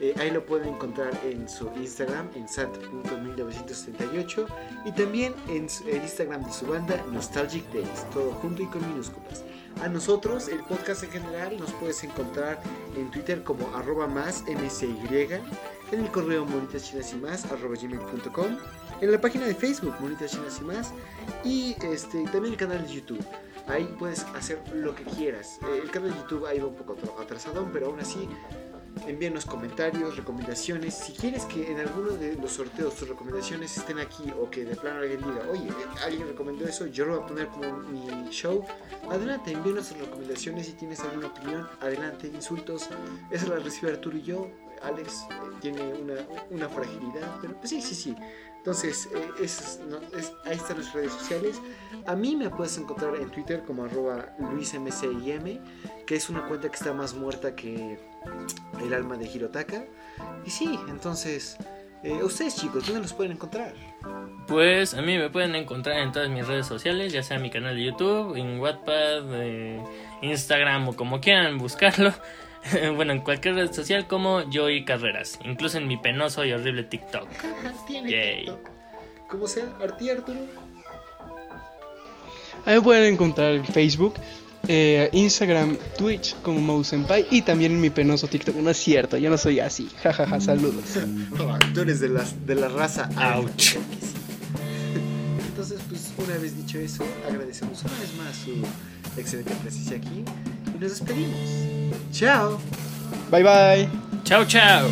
Eh, ahí lo pueden encontrar en su Instagram, en sant.1978, y también en el Instagram de su banda, Nostalgic Days, todo junto y con minúsculas. A nosotros, el podcast en general, nos puedes encontrar en Twitter como arroba más msy, en el correo monitas chinas y más arroba gmail.com, en la página de Facebook Monitas Chinas y más, y este, también el canal de YouTube. Ahí puedes hacer lo que quieras. Eh, el canal de YouTube ha ido un poco atrasadón, pero aún así envíanos comentarios, recomendaciones. Si quieres que en alguno de los sorteos tus recomendaciones estén aquí o que de plano alguien diga, oye, alguien recomendó eso, yo lo voy a poner como mi show, adelante, envíanos tus recomendaciones. Si tienes alguna opinión, adelante, insultos. Eso las recibe Arturo y yo. Alex eh, tiene una, una fragilidad, pero pues sí, sí, sí. Entonces, eh, es- ahí están las redes sociales. A mí me puedes encontrar en Twitter como arroba luismcim, que es una cuenta que está más muerta que el alma de Hirotaka. Y sí, entonces, eh, ustedes chicos, ¿dónde los pueden encontrar? Pues a mí me pueden encontrar en todas mis redes sociales, ya sea mi canal de YouTube, en Wattpad, eh, Instagram o como quieran buscarlo. bueno, en cualquier red social como Joy Carreras, incluso en mi penoso y horrible TikTok. Tiene Yay. TikTok. Como sea, Arti Arturo. Ahí me pueden encontrar en Facebook, eh, Instagram, Twitch como Mousenpai y también en mi penoso TikTok. No es cierto, yo no soy así. Jajaja, saludos. Ah, Tú eres de, las, de la raza Ouch. Entonces, pues una vez dicho eso, agradecemos una vez más su excelente presencia aquí y nos despedimos. Chao. Bye bye. Chao, chao.